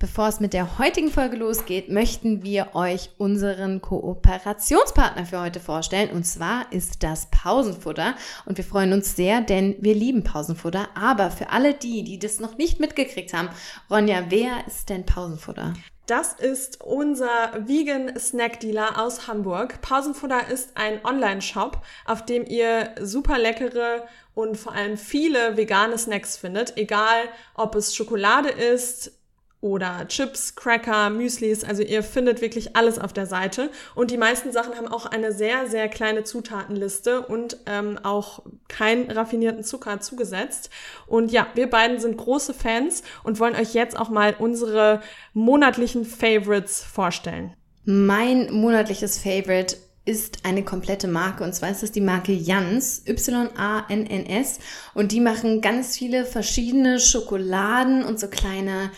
Bevor es mit der heutigen Folge losgeht, möchten wir euch unseren Kooperationspartner für heute vorstellen. Und zwar ist das Pausenfutter. Und wir freuen uns sehr, denn wir lieben Pausenfutter. Aber für alle die, die das noch nicht mitgekriegt haben, Ronja, wer ist denn Pausenfutter? Das ist unser Vegan Snack Dealer aus Hamburg. Pausenfutter ist ein Online-Shop, auf dem ihr super leckere und vor allem viele vegane Snacks findet. Egal, ob es Schokolade ist, oder Chips, Cracker, Müslis. Also ihr findet wirklich alles auf der Seite. Und die meisten Sachen haben auch eine sehr, sehr kleine Zutatenliste und ähm, auch keinen raffinierten Zucker zugesetzt. Und ja, wir beiden sind große Fans und wollen euch jetzt auch mal unsere monatlichen Favorites vorstellen. Mein monatliches Favorite ist eine komplette Marke und zwar ist es die Marke Jans, Y-A-N-N-S und die machen ganz viele verschiedene Schokoladen und so kleine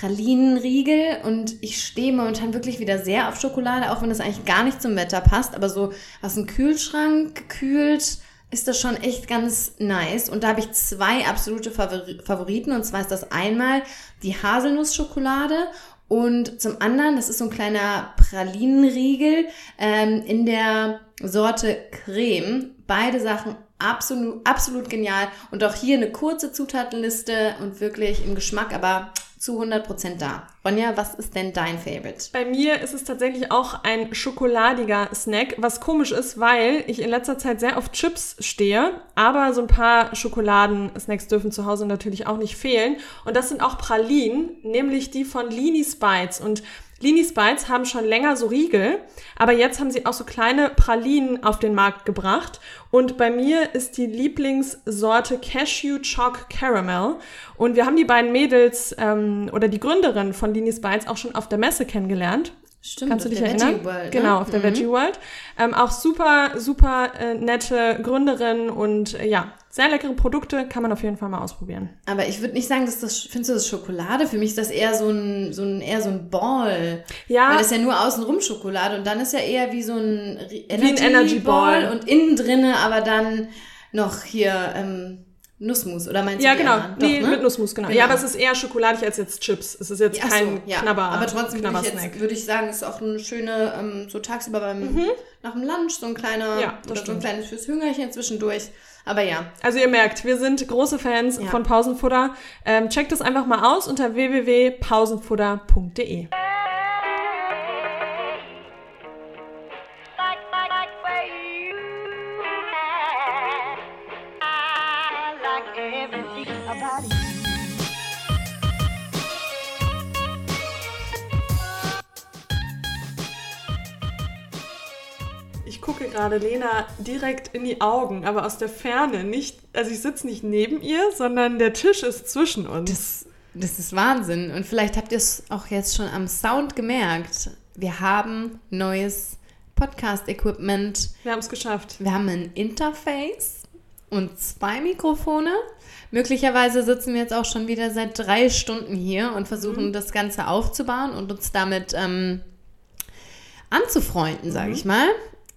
Pralinenriegel und ich stehe momentan wirklich wieder sehr auf Schokolade, auch wenn das eigentlich gar nicht zum Wetter passt, aber so aus dem Kühlschrank gekühlt ist das schon echt ganz nice. Und da habe ich zwei absolute Favoriten und zwar ist das einmal die Haselnussschokolade und zum anderen, das ist so ein kleiner Pralinenriegel ähm, in der Sorte Creme. Beide Sachen absolut, absolut genial. Und auch hier eine kurze Zutatenliste und wirklich im Geschmack, aber zu 100% da. Ronja, was ist denn dein Favorite? Bei mir ist es tatsächlich auch ein schokoladiger Snack, was komisch ist, weil ich in letzter Zeit sehr auf Chips stehe, aber so ein paar Schokoladensnacks dürfen zu Hause natürlich auch nicht fehlen. Und das sind auch Pralinen, nämlich die von Lini Spites. Und Linis Bites haben schon länger so Riegel, aber jetzt haben sie auch so kleine Pralinen auf den Markt gebracht. Und bei mir ist die Lieblingssorte Cashew Chalk Caramel. Und wir haben die beiden Mädels ähm, oder die Gründerin von Linis Bites auch schon auf der Messe kennengelernt. Stimmt, Kannst du dich erinnern? Veggie World, ne? Genau, auf der mhm. Veggie World. Ähm, auch super, super äh, nette Gründerin und äh, ja, sehr leckere Produkte, kann man auf jeden Fall mal ausprobieren. Aber ich würde nicht sagen, dass das, findest du das Schokolade? Für mich ist das eher so ein, so ein, eher so ein Ball. Ja. Weil das ist ja nur außenrum Schokolade und dann ist ja eher wie so ein Energy, wie ein Energy Ball. Ball. Und innen drinne aber dann noch hier, ähm, Nussmus, oder meinst du? Ja, genau. Doch, nee, ne? mit Nussmus, genau. genau. Ja, aber es ist eher schokoladig als jetzt Chips. Es ist jetzt ja, kein so, ja. Knabber. Aber trotzdem würde ich, jetzt, würde ich sagen, es ist auch eine schöne, ähm, so tagsüber beim, mhm. nach dem Lunch, so ein kleiner, ja, oder stimmt. so ein kleines fürs Hüngerchen zwischendurch. Aber ja. Also ihr merkt, wir sind große Fans ja. von Pausenfutter. Ähm, checkt es einfach mal aus unter www.pausenfutter.de. gerade Lena direkt in die Augen, aber aus der Ferne. Nicht, also ich sitze nicht neben ihr, sondern der Tisch ist zwischen uns. Das, das ist Wahnsinn. Und vielleicht habt ihr es auch jetzt schon am Sound gemerkt. Wir haben neues Podcast-Equipment. Wir haben es geschafft. Wir haben ein Interface und zwei Mikrofone. Möglicherweise sitzen wir jetzt auch schon wieder seit drei Stunden hier und versuchen mhm. das Ganze aufzubauen und uns damit ähm, anzufreunden, sage mhm. ich mal.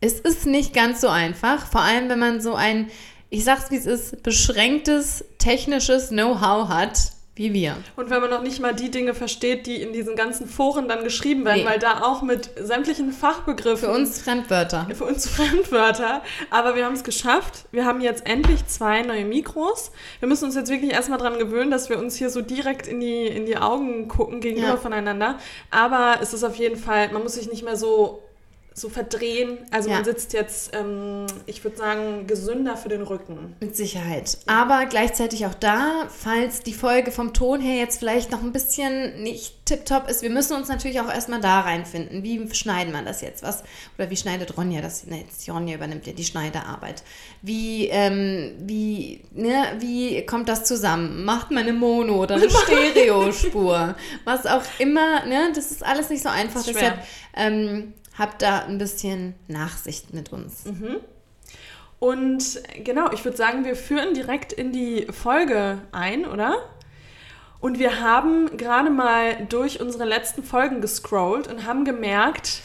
Es ist nicht ganz so einfach, vor allem wenn man so ein, ich sag's wie es ist, beschränktes technisches Know-how hat, wie wir. Und wenn man noch nicht mal die Dinge versteht, die in diesen ganzen Foren dann geschrieben werden, nee. weil da auch mit sämtlichen Fachbegriffen. Für uns Fremdwörter. Für uns Fremdwörter. Aber wir haben es geschafft. Wir haben jetzt endlich zwei neue Mikros. Wir müssen uns jetzt wirklich erstmal dran gewöhnen, dass wir uns hier so direkt in die, in die Augen gucken gegenüber ja. voneinander. Aber es ist auf jeden Fall, man muss sich nicht mehr so so verdrehen. Also ja. man sitzt jetzt, ähm, ich würde sagen, gesünder für den Rücken. Mit Sicherheit. Aber gleichzeitig auch da, falls die Folge vom Ton her jetzt vielleicht noch ein bisschen nicht tipptopp ist, wir müssen uns natürlich auch erstmal da reinfinden. Wie schneiden man das jetzt? Was? Oder wie schneidet Ronja das? Ne, jetzt Ronja übernimmt ja die Schneiderarbeit. Wie, ähm, wie, ne, wie kommt das zusammen? Macht man eine Mono oder eine Stereospur? Was auch immer, ne? Das ist alles nicht so einfach. Deshalb, ähm, habt da ein bisschen Nachsicht mit uns. Mhm. Und genau, ich würde sagen, wir führen direkt in die Folge ein, oder? Und wir haben gerade mal durch unsere letzten Folgen gescrollt und haben gemerkt,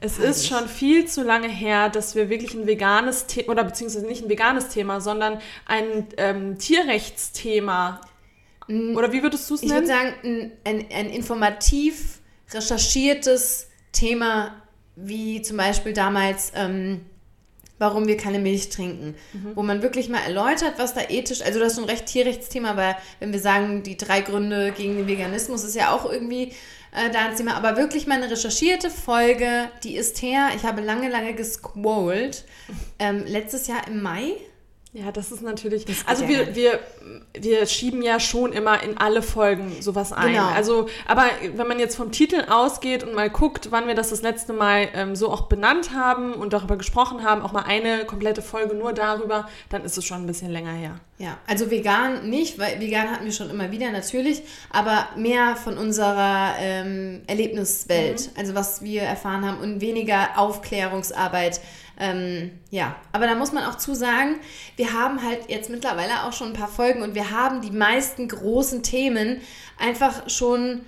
es Heilig. ist schon viel zu lange her, dass wir wirklich ein veganes Thema, oder beziehungsweise nicht ein veganes Thema, sondern ein ähm, Tierrechtsthema Oder wie würdest du es Ich nennen? würde sagen, ein, ein, ein informativ recherchiertes Thema, wie zum Beispiel damals, ähm, warum wir keine Milch trinken. Wo man wirklich mal erläutert, was da ethisch, also das ist ein recht Tierrechtsthema, aber wenn wir sagen, die drei Gründe gegen den Veganismus ist ja auch irgendwie äh, da ein Thema, aber wirklich mal eine recherchierte Folge, die ist her, ich habe lange, lange gescrollt, ähm, letztes Jahr im Mai. Ja, das ist natürlich. geht Also wir, wir, wir schieben ja schon immer in alle Folgen sowas ein. Genau. Also, aber wenn man jetzt vom Titel ausgeht und mal guckt, wann wir das das letzte Mal ähm, so auch benannt haben und darüber gesprochen haben, auch mal eine komplette Folge nur darüber, dann ist es schon ein bisschen länger her. Ja, also vegan nicht, weil vegan hatten wir schon immer wieder natürlich, aber mehr von unserer ähm, Erlebniswelt, also was wir erfahren haben und weniger Aufklärungsarbeit. Ähm, ja, aber da muss man auch zu sagen, wir haben halt jetzt mittlerweile auch schon ein paar Folgen und wir haben die meisten großen Themen einfach schon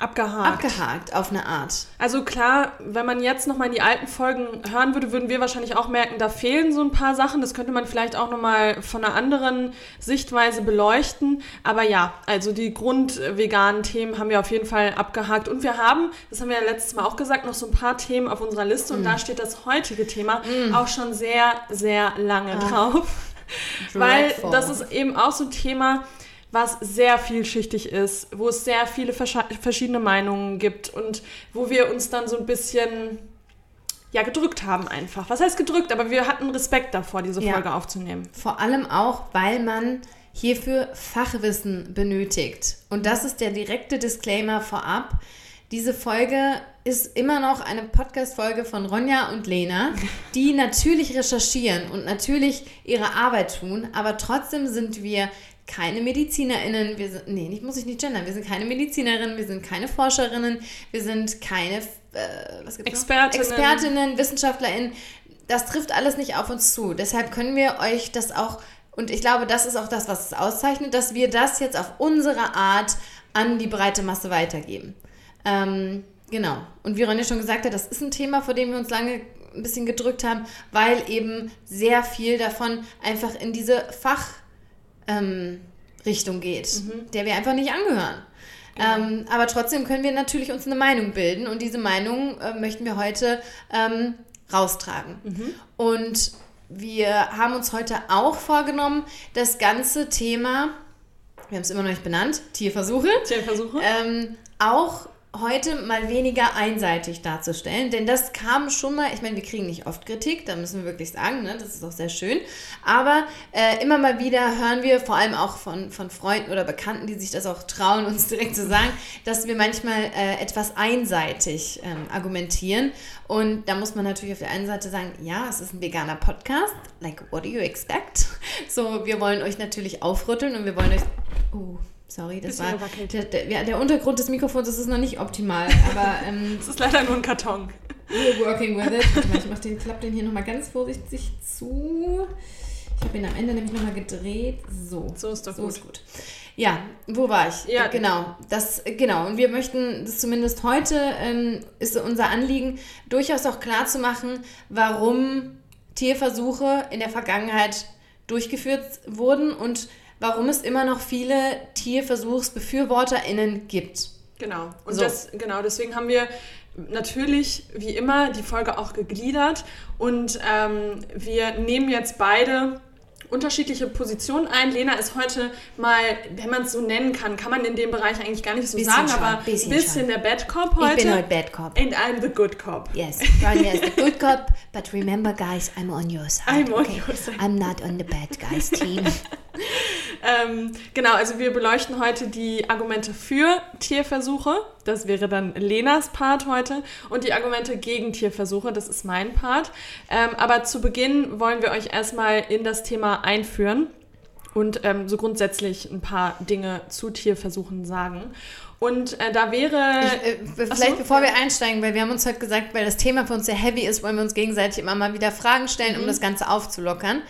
Abgehakt. abgehakt auf eine Art. Also klar, wenn man jetzt nochmal in die alten Folgen hören würde, würden wir wahrscheinlich auch merken, da fehlen so ein paar Sachen. Das könnte man vielleicht auch nochmal von einer anderen Sichtweise beleuchten. Aber ja, also die grundveganen Themen haben wir auf jeden Fall abgehakt. Und wir haben, das haben wir ja letztes Mal auch gesagt, noch so ein paar Themen auf unserer Liste. Und da steht das heutige Thema auch schon sehr, sehr lange drauf. Weil Dreadful. das ist eben auch so ein Thema, was sehr vielschichtig ist, wo es sehr viele verschiedene Meinungen gibt und wo wir uns dann so ein bisschen ja gedrückt haben einfach. Was heißt gedrückt? Aber wir hatten Respekt davor, diese Ja. Folge aufzunehmen. Vor allem auch, weil man hierfür Fachwissen benötigt. Und das ist der direkte Disclaimer vorab. Diese Folge ist immer noch eine Podcast-Folge von Ronja und Lena, die natürlich recherchieren und natürlich ihre Arbeit tun, aber trotzdem sind wir keine MedizinerInnen, wir sind, nee, nicht, muss ich nicht gendern, wir sind keine Medizinerinnen, wir sind keine Forscherinnen, wir sind keine, äh, was gibt's noch? Expertinnen. Expertinnen, WissenschaftlerInnen. Das trifft alles nicht auf uns zu. Deshalb können wir euch das auch, und ich glaube, das ist auch das, was es auszeichnet, dass wir das jetzt auf unsere Art an die breite Masse weitergeben. Ähm, genau. Und wie Ronja schon gesagt hat, das ist ein Thema, vor dem wir uns lange ein bisschen gedrückt haben, weil eben sehr viel davon einfach in diese Fachrichtung ähm, Richtung geht, der wir einfach nicht angehören. Ähm, aber trotzdem können wir natürlich uns eine Meinung bilden und diese Meinung äh, möchten wir heute ähm, raustragen. Und wir haben uns heute auch vorgenommen, das ganze Thema, wir haben es immer noch nicht benannt, Tierversuche, Tierversuche. ähm, auch heute mal weniger einseitig darzustellen, denn das kam schon mal, ich meine, wir kriegen nicht oft Kritik, da müssen wir wirklich sagen, ne, das ist auch sehr schön, aber äh, immer mal wieder hören wir, vor allem auch von, von Freunden oder Bekannten, die sich das auch trauen, uns direkt zu sagen, dass wir manchmal äh, etwas einseitig ähm, argumentieren und da muss man natürlich auf der einen Seite sagen, ja, es ist ein veganer Podcast, like what do you expect? So, wir wollen euch natürlich aufrütteln und wir wollen euch, oh, sorry, das Bisschen war, der, der, ja, der Untergrund des Mikrofons das ist noch nicht optimal, aber ähm, Das ist leider nur ein Karton. we're working with it. Warte mal, ich mach den, klapp den hier nochmal ganz vorsichtig zu. Ich habe ihn am Ende nämlich nochmal gedreht. So. So ist doch so gut. Ist gut. Ja, wo war ich? Ja. Genau. Das, genau. Und wir möchten das zumindest heute, ähm, ist unser Anliegen, durchaus auch klar zu machen, warum Tierversuche in der Vergangenheit durchgeführt wurden und warum es immer noch viele TierversuchsbefürworterInnen gibt. Genau. Und So. das, genau, deswegen haben wir natürlich wie immer die Folge auch gegliedert und ähm, wir nehmen jetzt beide unterschiedliche Positionen ein. Lena ist heute mal, wenn man es so nennen kann, kann man in dem Bereich eigentlich gar nicht so Bisschen sagen, schon, aber ein bisschen bisschen, der Bad Cop heute. Ich bin heute Bad Cop. And I'm the good cop. Yes, Ronja is the good cop, but remember, guys, I'm on your side. I'm on okay? your side. I'm not on the bad guys team. Ähm, genau, also wir beleuchten heute die Argumente für Tierversuche. Das wäre dann Lenas Part heute. Und die Argumente gegen Tierversuche, das ist mein Part. Ähm, aber zu Beginn wollen wir euch erstmal in das Thema einführen und ähm, so grundsätzlich ein paar Dinge zu Tierversuchen sagen. Und äh, da wäre. Äh, vielleicht so, bevor wir einsteigen, weil wir haben uns heute gesagt, weil das Thema für uns sehr heavy ist, wollen wir uns gegenseitig immer mal wieder Fragen stellen, Mhm. um das Ganze aufzulockern.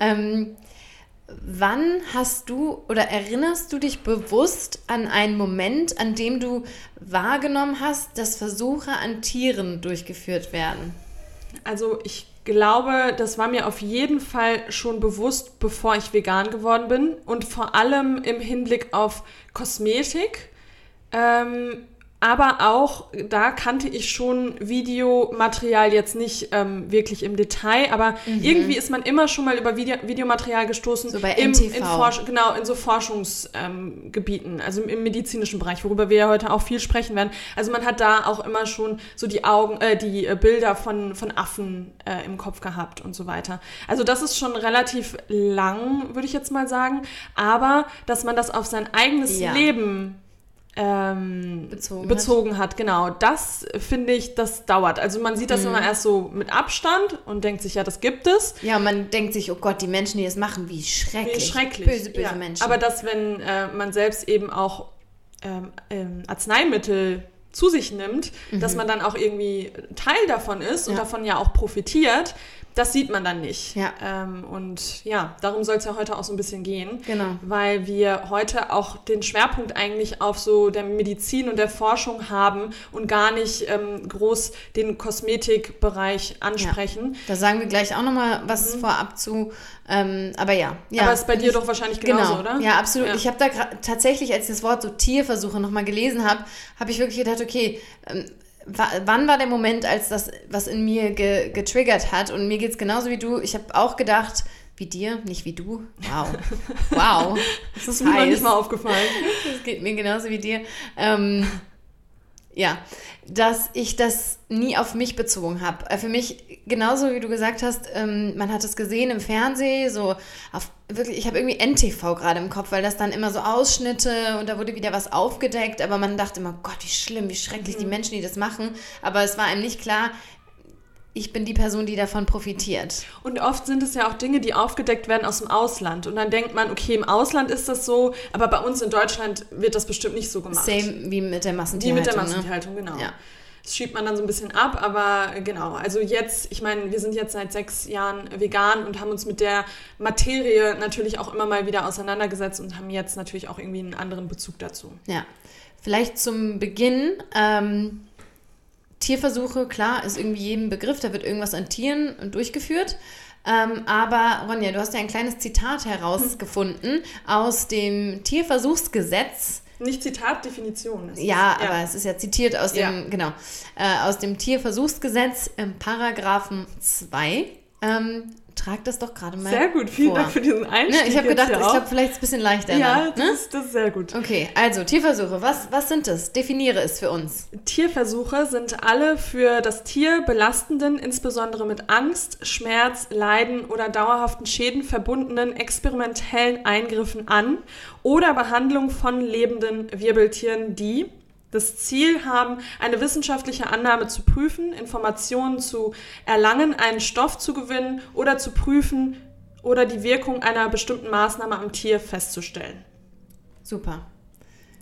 Ähm, wann hast du oder erinnerst du dich bewusst an einen Moment, an dem du wahrgenommen hast, dass Versuche an Tieren durchgeführt werden? Also ich glaube, das war mir auf jeden Fall schon bewusst, bevor ich vegan geworden bin und vor allem im Hinblick auf Kosmetik. Ähm, aber auch da kannte ich schon Videomaterial jetzt nicht ähm, wirklich im Detail, aber mhm. irgendwie ist man immer schon mal über Video Videomaterial gestoßen. So bei MTV. In, in genau, in so Forschungsgebieten, ähm, also im, im, medizinischen Bereich, worüber wir ja heute auch viel sprechen werden. Also man hat da auch immer schon so die Augen, äh, die äh, Bilder von, von Affen äh, im Kopf gehabt und so weiter. Also das ist schon relativ lang, würde ich jetzt mal sagen. Aber dass man das auf sein eigenes ja. Leben ähm, bezogen, bezogen hat. hat. Genau, das finde ich, das dauert. Also man sieht das mhm. immer erst so mit Abstand und denkt sich, ja, das gibt es. Ja, man denkt sich, oh Gott, die Menschen, die das machen, wie schrecklich. Wie schrecklich. Böse, böse ja. Menschen. Aber dass, wenn äh, man selbst eben auch ähm, ähm, Arzneimittel zu sich nimmt, mhm. dass man dann auch irgendwie Teil davon ist und davon ja auch profitiert, das sieht man dann nicht. Ja. Ähm, und ja, darum soll es ja heute auch so ein bisschen gehen. Genau. Weil wir heute auch den Schwerpunkt eigentlich auf so der Medizin und der Forschung haben und gar nicht ähm, groß den Kosmetikbereich ansprechen. Ja. Da sagen wir gleich auch nochmal was mhm. vorab zu. Ähm, aber ja. ja. Aber ist bei dir doch wahrscheinlich genauso, genau. oder? Ja, absolut. Ja. Ich habe da tatsächlich, als ich das Wort so Tierversuche nochmal gelesen habe, habe ich wirklich gedacht, okay, ähm, wann war der Moment, als das was in mir ge getriggert hat? Und mir geht es genauso wie du. Ich habe auch gedacht, wie dir, nicht wie du. Wow. Wow. Das ist mir nicht mal aufgefallen. Das geht mir genauso wie dir. Ähm, ja, dass ich das nie auf mich bezogen habe. Äh, für mich, genauso wie du gesagt hast, ähm, man hat es gesehen im Fernsehen, so auf wirklich, ich habe irgendwie NTV gerade im Kopf, weil das dann immer so Ausschnitte und da wurde wieder was aufgedeckt, aber man dachte immer, Gott, wie schlimm, wie schrecklich mhm. die Menschen, die das machen. Aber es war einem nicht klar, ich bin die Person, die davon profitiert. Und oft sind es ja auch Dinge, die aufgedeckt werden aus dem Ausland. Und dann denkt man, okay, im Ausland ist das so, aber bei uns in Deutschland wird das bestimmt nicht so gemacht. Same wie mit der Massentierhaltung. Wie mit der? Massentierhaltung, ne? genau. Ja. Das schiebt man dann so ein bisschen ab, aber genau. Also jetzt, ich meine, wir sind jetzt seit sechs Jahren vegan und haben uns mit der Materie natürlich auch immer mal wieder auseinandergesetzt und haben jetzt natürlich auch irgendwie einen anderen Bezug dazu. Ja. Vielleicht zum Beginn. Ähm Tierversuche, klar, ist irgendwie jedem Begriff, da wird irgendwas an Tieren durchgeführt. Ähm, aber Ronja, du hast ja ein kleines Zitat herausgefunden aus dem Tierversuchsgesetz. Nicht Zitat, Definition. Ja, ja, aber es ist ja zitiert aus dem, ja. genau, äh, aus dem Tierversuchsgesetz im Paragraphen 2. Ähm, trag das doch gerade mal. Sehr gut, vielen vor. Dank für diesen Einstieg. Ne, ich habe gedacht, ich glaube, vielleicht ist es ein bisschen leichter. Ja, dann, das, ne? ist, das ist sehr gut. Okay, also Tierversuche, was, was sind das? Definiere es für uns. Tierversuche sind alle für das Tier belastenden, insbesondere mit Angst, Schmerz, Leiden oder dauerhaften Schäden verbundenen experimentellen Eingriffen an oder Behandlung von lebenden Wirbeltieren, die das Ziel haben, eine wissenschaftliche Annahme zu prüfen, Informationen zu erlangen, einen Stoff zu gewinnen oder zu prüfen oder die Wirkung einer bestimmten Maßnahme am Tier festzustellen. Super.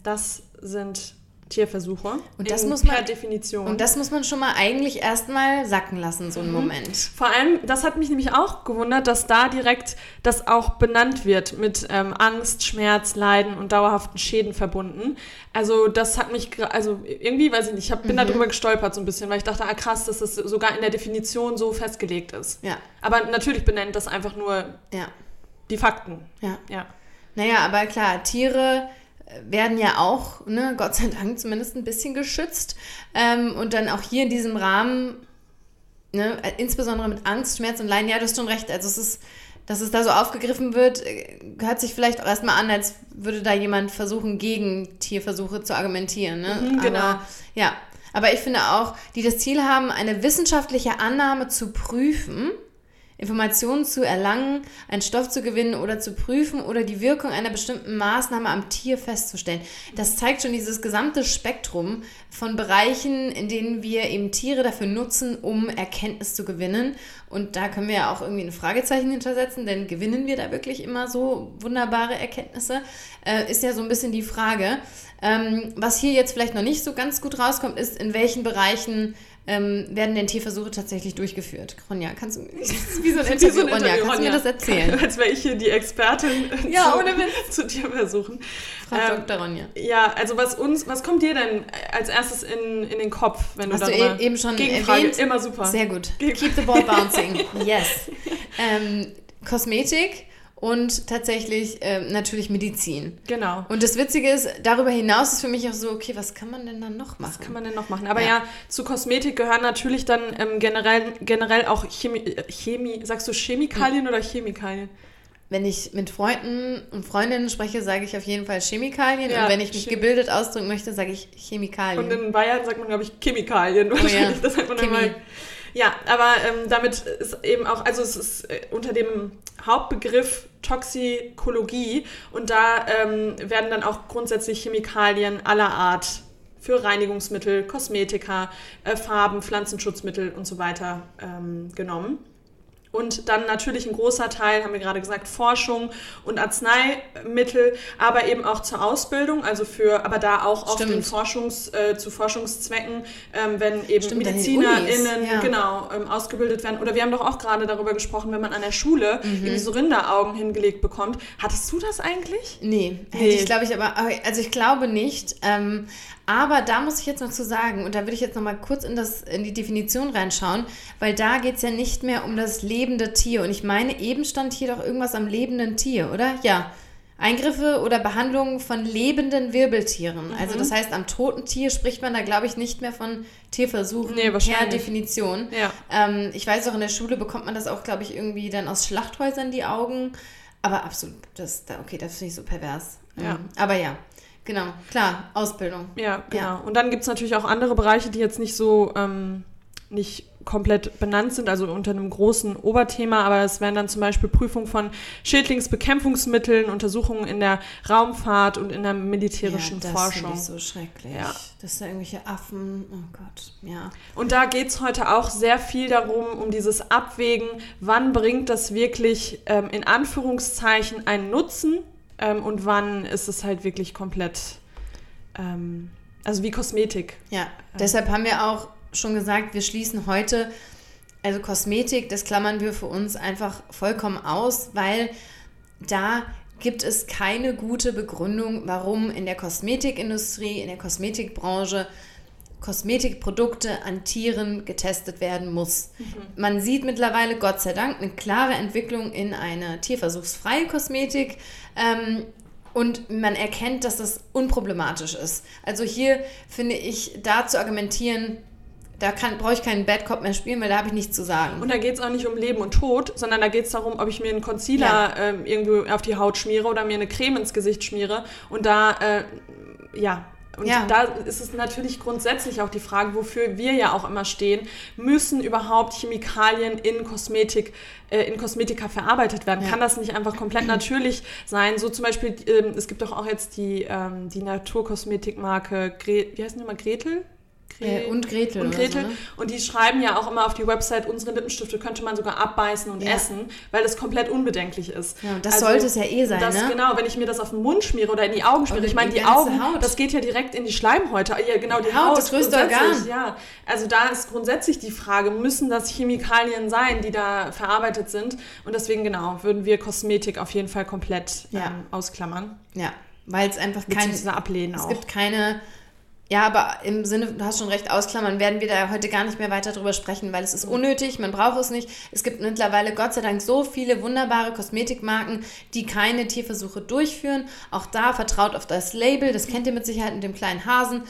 Das sind Tierversuche. Und das muss man per Definition. Und das muss man schon mal eigentlich erstmal sacken lassen, so einen mhm. Moment. Vor allem, das hat mich nämlich auch gewundert, dass da direkt das auch benannt wird mit ähm, Angst, Schmerz, Leiden und dauerhaften Schäden verbunden. Also das hat mich, also irgendwie, weiß ich nicht, ich hab, bin mhm. darüber gestolpert so ein bisschen, weil ich dachte, ah krass, dass das sogar in der Definition so festgelegt ist. Ja. Aber natürlich benennt das einfach nur ja. die Fakten. Ja. ja. Naja, aber klar, Tiere werden ja auch, ne, Gott sei Dank zumindest ein bisschen geschützt. Ähm, und dann auch hier in diesem Rahmen, ne, insbesondere mit Angst, Schmerz und Leiden, ja, du hast schon recht. Also es ist, dass es da so aufgegriffen wird, äh, hört sich vielleicht auch erstmal an, als würde da jemand versuchen, gegen Tierversuche zu argumentieren. Ne? Mhm, genau. Aber, ja. Aber ich finde auch, die das Ziel haben, eine wissenschaftliche Annahme zu prüfen Informationen zu erlangen, einen Stoff zu gewinnen oder zu prüfen oder die Wirkung einer bestimmten Maßnahme am Tier festzustellen. Das zeigt schon dieses gesamte Spektrum von Bereichen, in denen wir eben Tiere dafür nutzen, um Erkenntnis zu gewinnen. Und da können wir ja auch irgendwie ein Fragezeichen hintersetzen, denn gewinnen wir da wirklich immer so wunderbare Erkenntnisse? Äh, ist ja so ein bisschen die Frage. Ähm, was hier jetzt vielleicht noch nicht so ganz gut rauskommt, ist, in welchen Bereichen ähm, werden denn Tierversuche tatsächlich durchgeführt? Ronja, kannst du wie so ein Interview, so ein Ronja, kannst du mir das erzählen? Als wäre ich hier die Expertin ja, zu, ohne Witz. zu Tierversuchen. Frau ähm, Dr. Ronja. Ja, also was uns, was kommt dir denn als erstes in, in den Kopf, wenn Hast du da du eben schon erwähnt? Immer super. Sehr gut. Keep the ball bouncing. yes. Ähm, Kosmetik und tatsächlich ähm, natürlich Medizin. Genau. Und das Witzige ist, darüber hinaus ist für mich auch so, okay, was kann man denn dann noch machen? Was kann man denn noch machen? Aber ja, ja zu Kosmetik gehören natürlich dann ähm, generell, generell auch Chemie, äh, Chemie, sagst du Chemikalien hm. oder Chemikalien? Wenn ich mit Freunden und Freundinnen spreche, sage ich auf jeden Fall Chemikalien. Ja, und wenn ich mich Chem gebildet ausdrücken möchte, sage ich Chemikalien. Und in Bayern sagt man, glaube ich, Chemikalien. Oh, ja. Das sagt man Chemie. Ja, aber ähm, damit ist eben auch, also es ist äh, unter dem Hauptbegriff Toxikologie und da ähm, werden dann auch grundsätzlich Chemikalien aller Art für Reinigungsmittel, Kosmetika, äh, Farben, Pflanzenschutzmittel und so weiter ähm, genommen. Und dann natürlich ein großer Teil, haben wir gerade gesagt, Forschung und Arzneimittel, aber eben auch zur Ausbildung, also für, aber da auch oft in Forschungs, äh, zu Forschungszwecken, ähm, wenn eben Stimmt, MedizinerInnen ja. genau ähm, ausgebildet werden. Oder wir haben doch auch gerade darüber gesprochen, wenn man an der Schule mhm. so Rinderaugen hingelegt bekommt. Hattest du das eigentlich? Nee, nee. hätte ich glaube ich aber, also ich glaube nicht. Ähm, aber da muss ich jetzt noch zu sagen, und da würde ich jetzt noch mal kurz in, das, in die Definition reinschauen, weil da geht es ja nicht mehr um das lebende Tier. Und ich meine, eben stand hier doch irgendwas am lebenden Tier, oder? Ja. Eingriffe oder Behandlungen von lebenden Wirbeltieren. Mhm. Also das heißt, am toten Tier spricht man da, glaube ich, nicht mehr von Tierversuchen nee, per Definition. Ja. Ähm, ich weiß auch, in der Schule bekommt man das auch, glaube ich, irgendwie dann aus Schlachthäusern die Augen. Aber absolut, das, okay, das finde ich so pervers. Ja. Ähm, aber ja, Genau, klar, Ausbildung. Ja, genau. Ja. Und dann gibt es natürlich auch andere Bereiche, die jetzt nicht so ähm, nicht komplett benannt sind, also unter einem großen Oberthema, aber es wären dann zum Beispiel Prüfung von Schädlingsbekämpfungsmitteln, Untersuchungen in der Raumfahrt und in der militärischen ja, das Forschung. Das ist so schrecklich. Ja. Das sind irgendwelche Affen, oh Gott, ja. Und da geht es heute auch sehr viel darum, um dieses Abwägen, wann bringt das wirklich ähm, in Anführungszeichen einen Nutzen ähm, und wann ist es halt wirklich komplett, ähm, also wie Kosmetik. Ja, ähm. deshalb haben wir auch schon gesagt, wir schließen heute, also Kosmetik, das klammern wir für uns einfach vollkommen aus, weil da gibt es keine gute Begründung, warum in der Kosmetikindustrie, in der Kosmetikbranche Kosmetikprodukte an Tieren getestet werden muss. Mhm. Man sieht mittlerweile, Gott sei Dank, eine klare Entwicklung in eine tierversuchsfreie Kosmetik. Ähm, und man erkennt, dass das unproblematisch ist. Also hier finde ich, da zu argumentieren, da brauche ich keinen Bad Cop mehr spielen, weil da habe ich nichts zu sagen. Und da geht es auch nicht um Leben und Tod, sondern da geht es darum, ob ich mir einen Concealer ja. ähm, irgendwo auf die Haut schmiere oder mir eine Creme ins Gesicht schmiere. Und da, äh, ja, und ja. da ist es natürlich grundsätzlich auch die Frage, wofür wir ja auch immer stehen, müssen überhaupt Chemikalien in Kosmetik, äh, in Kosmetika verarbeitet werden? Ja. Kann das nicht einfach komplett natürlich sein? So zum Beispiel, ähm, es gibt doch auch jetzt die, ähm, die Naturkosmetikmarke, Gre wie heißt die nochmal, Gretel? Äh, und Gretel. Und Gretel. So, ne? Und die schreiben ja auch immer auf die Website, unsere Lippenstifte könnte man sogar abbeißen und ja. essen, weil das komplett unbedenklich ist. Ja, das also, sollte es ja eh sein, das, ne? Genau, wenn ich mir das auf den Mund schmiere oder in die Augen schmiere. Ich meine, die, die Augen, Haut. das geht ja direkt in die Schleimhäute. Ja, genau, die Haut. Haut das größte Organ. Ja, also da ist grundsätzlich die Frage, müssen das Chemikalien sein, die da verarbeitet sind? Und deswegen, genau, würden wir Kosmetik auf jeden Fall komplett ja. ähm, ausklammern. Ja, weil es einfach kein... Ablehnen Es auch. gibt keine ja, aber im Sinne, du hast schon recht, ausklammern, werden wir da heute gar nicht mehr weiter drüber sprechen, weil es ist unnötig, man braucht es nicht. Es gibt mittlerweile Gott sei Dank so viele wunderbare Kosmetikmarken, die keine Tierversuche durchführen. Auch da vertraut auf das Label, das kennt ihr mit Sicherheit mit dem kleinen Hasen.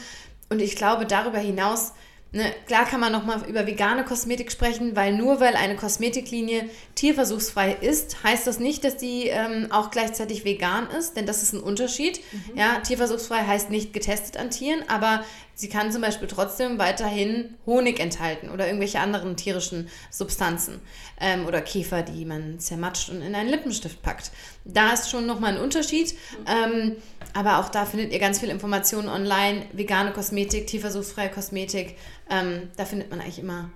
Und ich glaube, darüber hinaus Ne, klar kann man nochmal über vegane Kosmetik sprechen, weil nur weil eine Kosmetiklinie tierversuchsfrei ist, heißt das nicht, dass die ähm, auch gleichzeitig vegan ist, denn das ist ein Unterschied. Mhm. Ja, tierversuchsfrei heißt nicht getestet an Tieren, aber sie kann zum Beispiel trotzdem weiterhin Honig enthalten oder irgendwelche anderen tierischen Substanzen ähm, oder Käfer, die man zermatscht und in einen Lippenstift packt. Da ist schon nochmal ein Unterschied. Mhm. Ähm, aber auch da findet ihr ganz viel Informationen online. Vegane Kosmetik, tierversuchsfreie Kosmetik. Ähm, da findet man eigentlich immer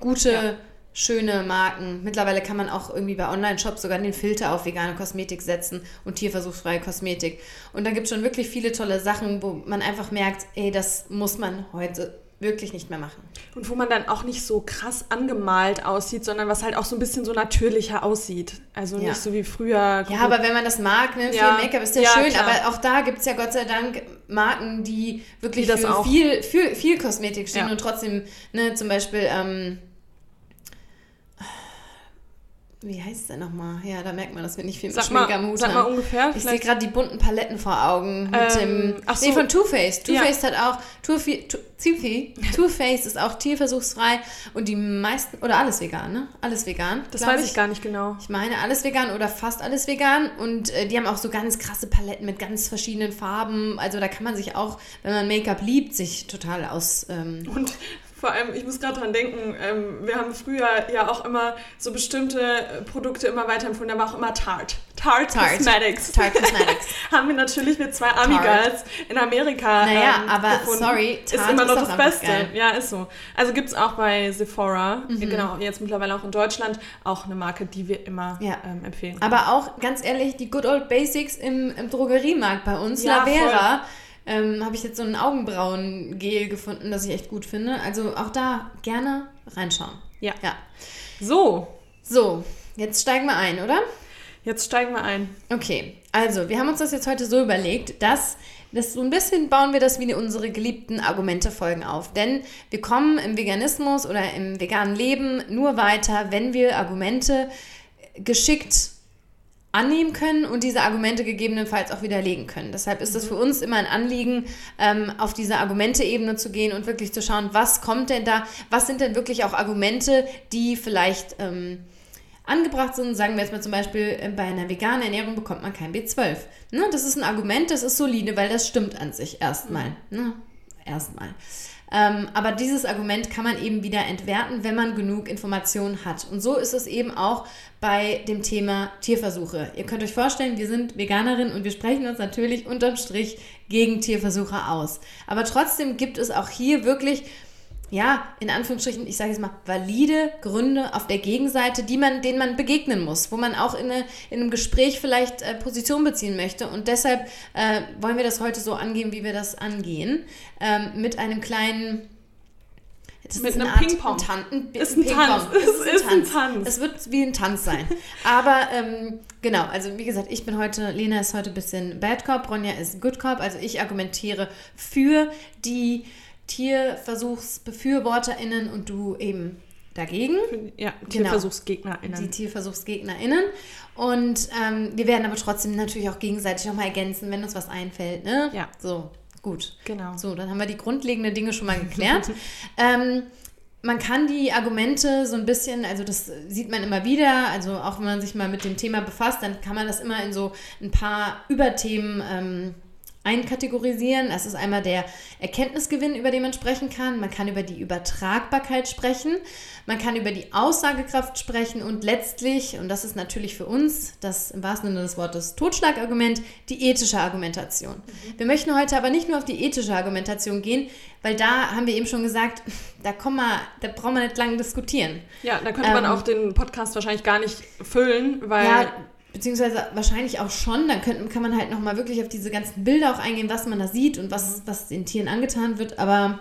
gute, ja. schöne Marken. Mittlerweile kann man auch irgendwie bei Online-Shops sogar den Filter auf vegane Kosmetik setzen und tierversuchsfreie Kosmetik. Und da gibt es schon wirklich viele tolle Sachen, wo man einfach merkt, ey, das muss man heute wirklich nicht mehr machen. Und wo man dann auch nicht so krass angemalt aussieht, sondern was halt auch so ein bisschen so natürlicher aussieht. Also Ja. nicht so wie früher. Ja, aber wenn man das mag, ne, viel Ja. Make-up ist ja, Ja, schön, klar. aber auch da gibt es ja Gott sei Dank Marken, die wirklich Die für auch- viel, viel, viel Kosmetik stehen und trotzdem, ne, zum Beispiel, ähm, wie heißt es denn nochmal? Ja, da merkt man, dass wir nicht viel mit Sag Schminke mal, am Hut sag haben. mal ungefähr. Ich sehe gerade die bunten Paletten vor Augen mit Ähm, dem. ach Nee, so. von Too Faced. Too Ja. Faced hat auch. Too, Too, Faced ist auch tierversuchsfrei und die meisten. Oder alles vegan, ne? Alles vegan. das weiß ich gar nicht genau. Ich meine, alles vegan oder fast alles vegan. Und äh, die haben auch so ganz krasse Paletten mit ganz verschiedenen Farben. Also da kann man sich auch, wenn man Make-up liebt, sich total aus. Ähm, Und vor allem, ich muss gerade dran denken, ähm, wir haben früher ja auch immer so bestimmte äh, Produkte immer weiterempfohlen, da war auch immer Tarte. Tarte, Tarte. Cosmetics. Tarte Cosmetics. haben wir natürlich mit zwei Ami-Girls in Amerika Naja, ähm, aber gefunden. sorry, ist Tarte immer noch ist das Beste. geil. Ja, ist so. Also gibt es auch bei Sephora, Mhm. genau, jetzt mittlerweile auch in Deutschland, auch eine Marke, die wir immer Ja. ähm, empfehlen. Aber auch ganz ehrlich, die Good Old Basics im, im Drogeriemarkt bei uns, Ja, Lavera, ähm, habe ich jetzt so ein Augenbrauengel gefunden, das ich echt gut finde. Also auch da gerne reinschauen. Ja. ja. So, So, jetzt steigen wir ein, oder? jetzt steigen wir ein. Okay, also wir haben uns das jetzt heute so überlegt, dass das so ein bisschen bauen wir das wie unsere geliebten Argumente-Folgen auf. Denn wir kommen im Veganismus oder im veganen Leben nur weiter, wenn wir Argumente geschickt annehmen können und diese Argumente gegebenenfalls auch widerlegen können. Deshalb ist es für uns immer ein Anliegen, ähm, auf diese Argumente-Ebene zu gehen und wirklich zu schauen, was kommt denn da, was sind denn wirklich auch Argumente, die vielleicht ähm, angebracht sind. Sagen wir jetzt mal zum Beispiel, äh, bei einer veganen Ernährung bekommt man kein B12. Ne? Das ist ein Argument, das ist solide, weil das stimmt an sich erstmal. Ne? Erstmal. Ähm, aber dieses Argument kann man eben wieder entwerten, wenn man genug Informationen hat. Und so ist es eben auch bei dem Thema Tierversuche. Ihr könnt euch vorstellen, wir sind Veganerinnen und wir sprechen uns natürlich unterm Strich gegen Tierversuche aus. Aber trotzdem gibt es auch hier wirklich ja, in Anführungsstrichen, ich sage jetzt mal, valide Gründe auf der Gegenseite, die man, denen man begegnen muss, wo man auch in, eine, in einem Gespräch vielleicht äh, Position beziehen möchte. Und deshalb äh, wollen wir das heute so angehen, wie wir das angehen. Ähm, mit einem kleinen. Das Mit ist eine einem Ping-Pong. Ein, Ist ein. Tanz. Es ist ein Tanz. Es wird wie ein Tanz sein. Aber ähm, genau, also wie gesagt, ich bin heute, Lena ist heute ein bisschen Bad Cop, Ronja ist Good Cop. Also ich argumentiere für die TierversuchsbefürworterInnen und du eben dagegen. Ja, Genau. TierversuchsgegnerInnen. Die TierversuchsgegnerInnen. Und ähm, wir werden aber trotzdem natürlich auch gegenseitig nochmal ergänzen, wenn uns was einfällt. Ne? Ja. So, gut. Genau. So, dann haben wir die grundlegenden Dinge schon mal geklärt. ähm, man kann die Argumente so ein bisschen, also das sieht man immer wieder, also auch wenn man sich mal mit dem Thema befasst, dann kann man das immer in so ein paar Überthemen ähm, einkategorisieren. Das ist einmal der Erkenntnisgewinn, über den man sprechen kann. Man kann über die Übertragbarkeit sprechen. Man kann über die Aussagekraft sprechen und letztlich, und das ist natürlich für uns das im wahrsten Sinne des Wortes Totschlagargument, die ethische Argumentation. Wir möchten heute aber nicht nur auf die ethische Argumentation gehen, weil da haben wir eben schon gesagt, da, kommen wir, da brauchen wir nicht lange diskutieren. Ja, da könnte man Ähm, auch den Podcast wahrscheinlich gar nicht füllen, weil Ja, beziehungsweise wahrscheinlich auch schon. Dann könnten, kann man halt nochmal wirklich auf diese ganzen Bilder auch eingehen, was man da sieht und was, was den Tieren angetan wird. Aber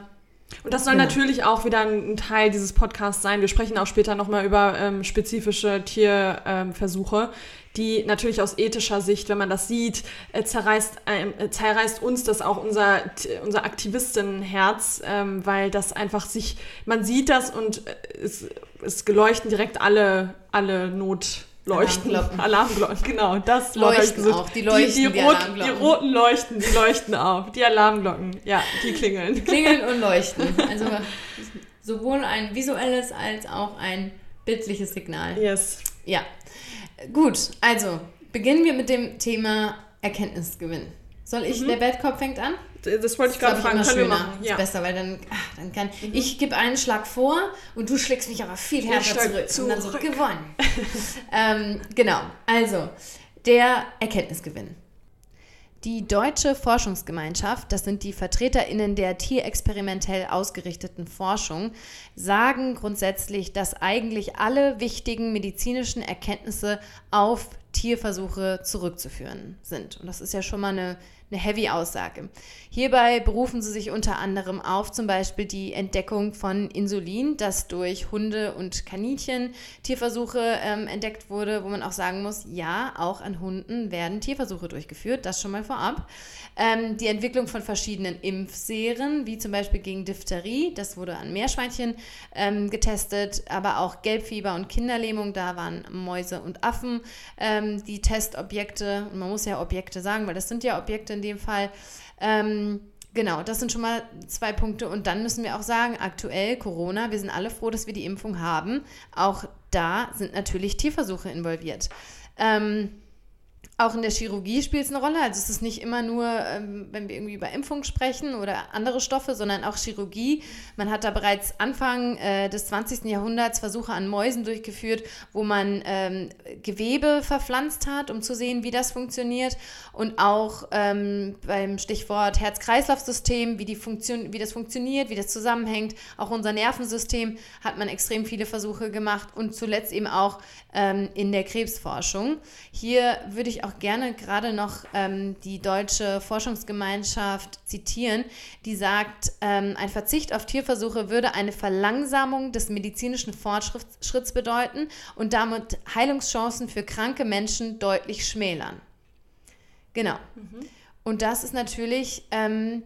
Und das soll Genau. natürlich auch wieder ein Teil dieses Podcasts sein. Wir sprechen auch später nochmal über ähm, spezifische Tierversuche, ähm, die natürlich aus ethischer Sicht, wenn man das sieht, äh, zerreißt, ähm, äh, zerreißt uns das auch unser, unser Aktivistenherz, ähm, weil das einfach sich, man sieht das und äh, es, es geleuchten direkt alle, alle Notleuchten. Alarmglocken. Alarmglocken, genau. Das Leuchten auch, die leuchten, die, die rot, die roten leuchten, die leuchten auf. Die Alarmglocken, ja, die klingeln. klingeln und leuchten. Also sowohl ein visuelles als auch ein bildliches Signal. Yes. Ja. Gut, also beginnen wir mit dem Thema Erkenntnisgewinn. Soll ich, der Bad Cop fängt an? Das wollte ich gerade fragen. immer Können wir schöner. machen? Ist Ja. Mhm. besser, weil dann, ach, dann kann ich gebe einen Schlag vor und du schlägst mich aber viel härter schlag zurück. Und dann so zurück. gewonnen. ähm, genau, also der Erkenntnisgewinn. Die deutsche Forschungsgemeinschaft, das sind die VertreterInnen der tierexperimentell ausgerichteten Forschung, sagen grundsätzlich, dass eigentlich alle wichtigen medizinischen Erkenntnisse auf Tierversuche zurückzuführen sind. Und das ist ja schon mal eine, eine Heavy-Aussage. Hierbei berufen sie sich unter anderem auf zum Beispiel die Entdeckung von Insulin, das durch Hunde und Kaninchen Tierversuche ähm, entdeckt wurde, wo man auch sagen muss, ja, auch an Hunden werden Tierversuche durchgeführt, das schon mal vorab. Ähm, die Entwicklung von verschiedenen Impfserien, wie zum Beispiel gegen Diphtherie, das wurde an Meerschweinchen ähm, getestet, aber auch Gelbfieber und Kinderlähmung, da waren Mäuse und Affen ähm, die Testobjekte. Und man muss ja Objekte sagen, weil das sind ja Objekte in dem Fall. Ähm, Genau, das sind schon mal zwei Punkte. Und dann müssen wir auch sagen, aktuell Corona, wir sind alle froh, dass wir die Impfung haben. Auch da sind natürlich Tierversuche involviert. Ähm, auch in der Chirurgie spielt es eine Rolle. Also es ist nicht immer nur, ähm, wenn wir irgendwie über Impfung sprechen oder andere Stoffe, sondern auch Chirurgie. Man hat da bereits Anfang äh, des 20. Jahrhunderts Versuche an Mäusen durchgeführt, wo man ähm, Gewebe verpflanzt hat, um zu sehen, wie das funktioniert. Und auch ähm, beim Stichwort Herz-Kreislauf-System, wie, wie das funktioniert, wie das zusammenhängt. Auch unser Nervensystem hat man extrem viele Versuche gemacht und zuletzt eben auch ähm, in der Krebsforschung. Hier würde ich auch gerne gerade noch ähm, die deutsche Forschungsgemeinschaft zitieren, die sagt, ähm, ein Verzicht auf Tierversuche würde eine Verlangsamung des medizinischen Fortschritts bedeuten und damit Heilungschancen für kranke Menschen deutlich schmälern. Genau. Mhm. Und das ist natürlich ähm,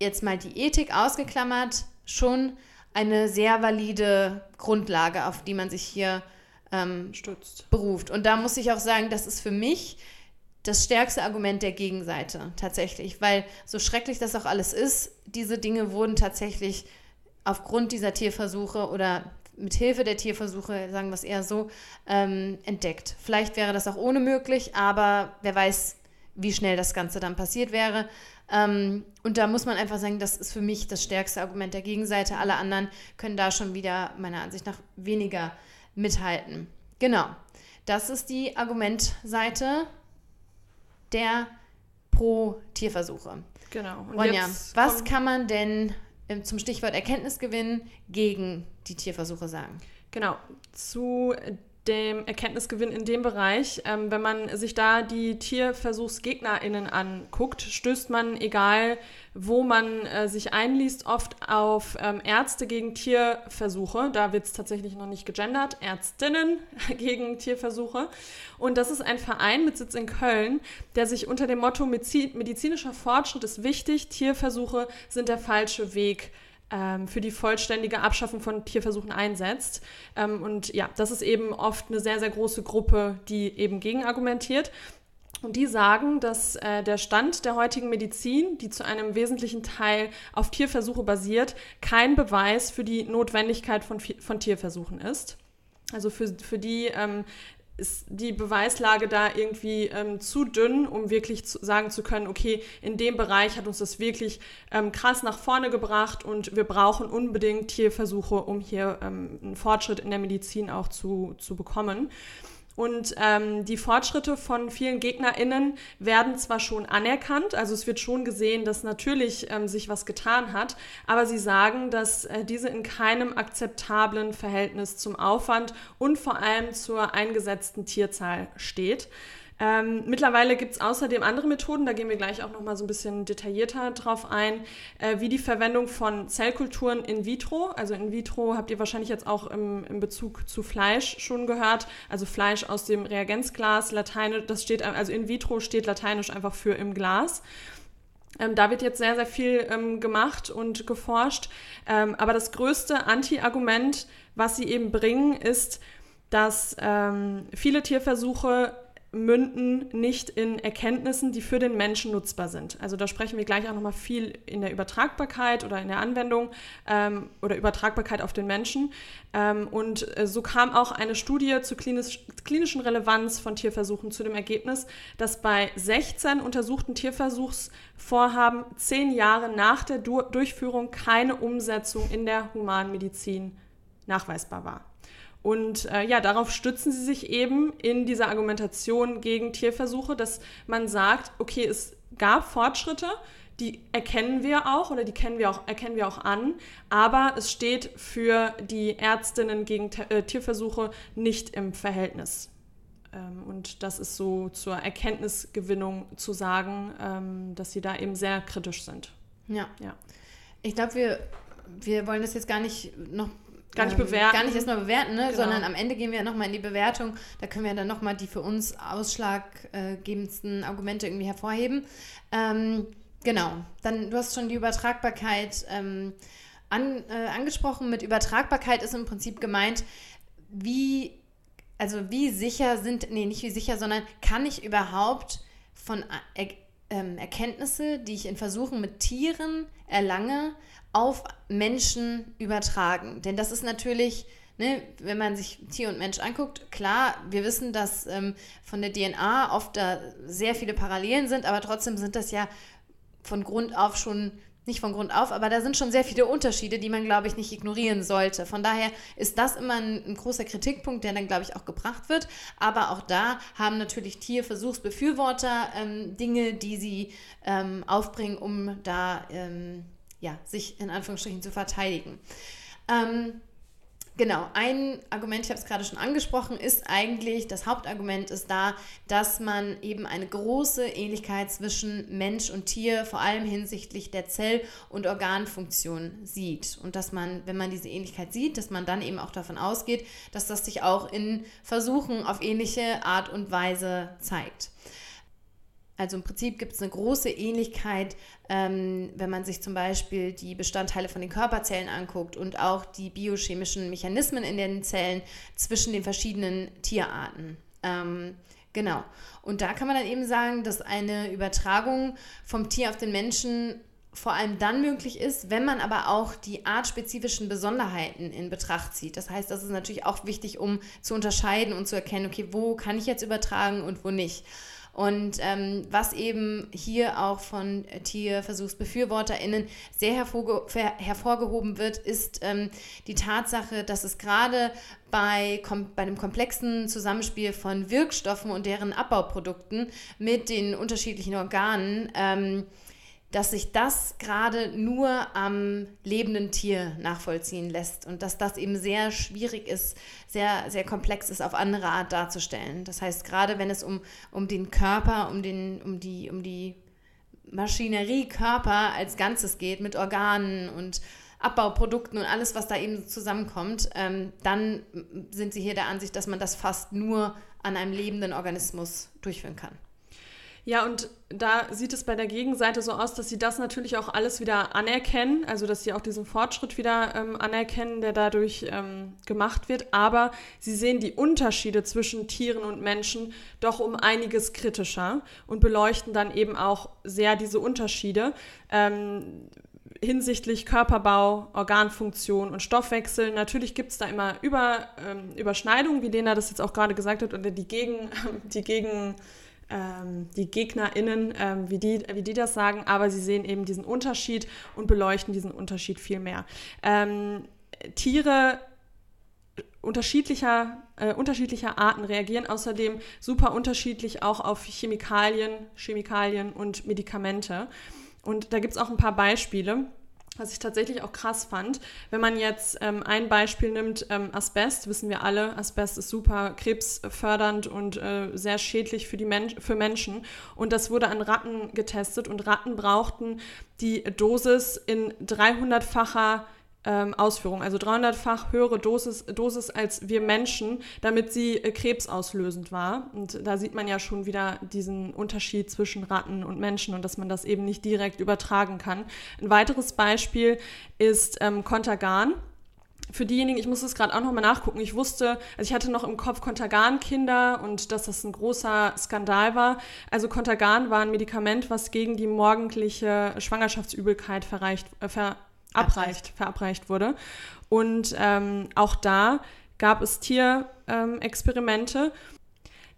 jetzt mal die Ethik ausgeklammert schon eine sehr valide Grundlage, auf die man sich hier ähm, stützt. beruft. Und da muss ich auch sagen, das ist für mich das stärkste Argument der Gegenseite tatsächlich, weil so schrecklich das auch alles ist, diese Dinge wurden tatsächlich aufgrund dieser Tierversuche oder mit Hilfe der Tierversuche, sagen wir es eher so, ähm, entdeckt. Vielleicht wäre das auch ohne möglich, aber wer weiß, wie schnell das Ganze dann passiert wäre. Ähm, und da muss man einfach sagen, das ist für mich das stärkste Argument der Gegenseite. Alle anderen können da schon wieder meiner Ansicht nach weniger mithalten. Genau. Das ist die Argumentseite der Pro-Tierversuche. Genau. Und Ronja, was kann man denn ähm, zum Stichwort Erkenntnisgewinn gegen die Tierversuche sagen? Genau. Zu dem Erkenntnisgewinn in dem Bereich. Ähm, wenn man sich da die TierversuchsgegnerInnen anguckt, stößt man, egal wo man äh, sich einliest, oft auf ähm, Ärzte gegen Tierversuche. Da wird es tatsächlich noch nicht gegendert. Ärztinnen gegen Tierversuche. Und das ist ein Verein mit Sitz in Köln, der sich unter dem Motto medizinischer Fortschritt ist wichtig, Tierversuche sind der falsche Weg für die vollständige Abschaffung von Tierversuchen einsetzt. Ähm, und ja, das ist eben oft eine sehr, sehr große Gruppe, die eben gegen argumentiert. Und die sagen, dass äh, der Stand der heutigen Medizin, die zu einem wesentlichen Teil auf Tierversuche basiert, kein Beweis für die Notwendigkeit von, von Tierversuchen ist. Also für, für die ähm, ist die Beweislage da irgendwie ähm, zu dünn, um wirklich zu sagen zu können, okay, in dem Bereich hat uns das wirklich ähm, krass nach vorne gebracht und wir brauchen unbedingt Tierversuche, um hier ähm, einen Fortschritt in der Medizin auch zu, zu bekommen. Und ähm, die Fortschritte von vielen GegnerInnen werden zwar schon anerkannt, also es wird schon gesehen, dass natürlich ähm, sich was getan hat, aber sie sagen, dass äh, diese in keinem akzeptablen Verhältnis zum Aufwand und vor allem zur eingesetzten Tierzahl steht. Ähm, mittlerweile gibt es außerdem andere Methoden, da gehen wir gleich auch noch mal so ein bisschen detaillierter drauf ein, äh, wie die Verwendung von Zellkulturen in vitro. Also in vitro habt ihr wahrscheinlich jetzt auch im, im Bezug zu Fleisch schon gehört. Also Fleisch aus dem Reagenzglas, Lateinisch, das steht, also in vitro steht Lateinisch einfach für im Glas. Ähm, da wird jetzt sehr, sehr viel ähm, gemacht und geforscht. Ähm, aber das größte Anti-Argument, was sie eben bringen, ist, dass ähm, viele Tierversuche münden nicht in Erkenntnissen, die für den Menschen nutzbar sind. Also da sprechen wir gleich auch nochmal viel in der Übertragbarkeit oder in der Anwendung ähm, oder Übertragbarkeit auf den Menschen. Ähm, und äh, so kam auch eine Studie zur klinisch, klinischen Relevanz von Tierversuchen zu dem Ergebnis, dass bei 16 untersuchten Tierversuchsvorhaben zehn Jahre nach der du Durchführung keine Umsetzung in der Humanmedizin nachweisbar war. Und äh, ja, darauf stützen sie sich eben in dieser Argumentation gegen Tierversuche, dass man sagt, okay, es gab Fortschritte, die erkennen wir auch oder die kennen wir auch, erkennen wir auch an, aber es steht für die Ärztinnen gegen äh, Tierversuche nicht im Verhältnis. Ähm, und das ist so zur Erkenntnisgewinnung zu sagen, ähm, dass sie da eben sehr kritisch sind. Ja. ja. Ich glaube, wir, wir wollen das jetzt gar nicht noch gar nicht ähm, bewerten. Gar nicht erstmal bewerten, ne? Genau. sondern am Ende gehen wir nochmal in die Bewertung. Da können wir dann nochmal die für uns ausschlaggebendsten Argumente irgendwie hervorheben. Ähm, genau. Dann, du hast schon die Übertragbarkeit ähm, an, äh, angesprochen. Mit Übertragbarkeit ist im Prinzip gemeint, wie, also wie sicher sind, nee, nicht wie sicher, sondern kann ich überhaupt von er, ähm, Erkenntnisse, die ich in Versuchen mit Tieren erlange, auf Menschen übertragen. Denn das ist natürlich, ne, wenn man sich Tier und Mensch anguckt, klar, wir wissen, dass ähm, von der DNA oft da sehr viele Parallelen sind, aber trotzdem sind das ja von Grund auf schon nicht von Grund auf, aber da sind schon sehr viele Unterschiede, die man, glaube ich, nicht ignorieren sollte. Von daher ist das immer ein, ein großer Kritikpunkt, der dann, glaube ich, auch gebracht wird. Aber auch da haben natürlich Tierversuchsbefürworter ähm, Dinge, die sie ähm, aufbringen, um da ähm, ja, sich in Anführungsstrichen zu verteidigen. Ähm, Genau, ein Argument, ich habe es gerade schon angesprochen, ist eigentlich, das Hauptargument ist da, dass man eben eine große Ähnlichkeit zwischen Mensch und Tier, vor allem hinsichtlich der Zell- und Organfunktion sieht. Und dass man, wenn man diese Ähnlichkeit sieht, dass man dann eben auch davon ausgeht, dass das sich auch in Versuchen auf ähnliche Art und Weise zeigt. Also im Prinzip gibt es eine große Ähnlichkeit, ähm, wenn man sich zum Beispiel die Bestandteile von den Körperzellen anguckt und auch die biochemischen Mechanismen in den Zellen zwischen den verschiedenen Tierarten. Ähm, genau. Und da kann man dann eben sagen, dass eine Übertragung vom Tier auf den Menschen vor allem dann möglich ist, wenn man aber auch die artspezifischen Besonderheiten in Betracht zieht. Das heißt, das ist natürlich auch wichtig, um zu unterscheiden und zu erkennen, okay, wo kann ich jetzt übertragen und wo nicht. Und ähm, was eben hier auch von TierversuchsbefürworterInnen sehr hervorge hervorgehoben wird, ist ähm, die Tatsache, dass es gerade bei, bei dem komplexen Zusammenspiel von Wirkstoffen und deren Abbauprodukten mit den unterschiedlichen Organen ähm, dass sich das gerade nur am lebenden Tier nachvollziehen lässt und dass das eben sehr schwierig ist, sehr, sehr komplex ist, auf andere Art darzustellen. Das heißt, gerade wenn es um, um den Körper, um, den, um, die, um die Maschinerie Körper als Ganzes geht, mit Organen und Abbauprodukten und alles, was da eben zusammenkommt, ähm, dann sind sie hier der Ansicht, dass man das fast nur an einem lebenden Organismus durchführen kann. Ja, und da sieht es bei der Gegenseite so aus, dass sie das natürlich auch alles wieder anerkennen, also dass sie auch diesen Fortschritt wieder ähm, anerkennen, der dadurch ähm, gemacht wird. Aber sie sehen die Unterschiede zwischen Tieren und Menschen doch um einiges kritischer und beleuchten dann eben auch sehr diese Unterschiede. Ähm, hinsichtlich Körperbau, Organfunktion und Stoffwechsel. Natürlich gibt es da immer Über, ähm, Überschneidungen, wie Lena das jetzt auch gerade gesagt hat, oder die Gegen, die Gegen ähm, die GegnerInnen, ähm, wie, die, wie die das sagen, aber sie sehen eben diesen Unterschied und beleuchten diesen Unterschied viel mehr. Ähm, Tiere unterschiedlicher, äh, unterschiedlicher Arten reagieren außerdem super unterschiedlich auch auf Chemikalien, Chemikalien und Medikamente. Und da gibt es auch ein paar Beispiele was ich tatsächlich auch krass fand. Wenn man jetzt ähm, ein Beispiel nimmt, ähm, Asbest, wissen wir alle, Asbest ist super krebsfördernd und äh, sehr schädlich für, die Men für Menschen. Und das wurde an Ratten getestet und Ratten brauchten die Dosis in 300-facher ähm, Ausführung, also 300-fach höhere Dosis, Dosis als wir Menschen, damit sie äh, krebsauslösend war. Und da sieht man ja schon wieder diesen Unterschied zwischen Ratten und Menschen und dass man das eben nicht direkt übertragen kann. Ein weiteres Beispiel ist ähm, Contagan für diejenigen, ich muss das gerade auch nochmal nachgucken, ich wusste, also ich hatte noch im Kopf Contagan-Kinder und dass das ein großer Skandal war. Also Contagan war ein Medikament, was gegen die morgendliche Schwangerschaftsübelkeit verreicht, äh, ver, abreicht, verabreicht wurde. Und ähm, auch da gab es Tierexperimente, ähm,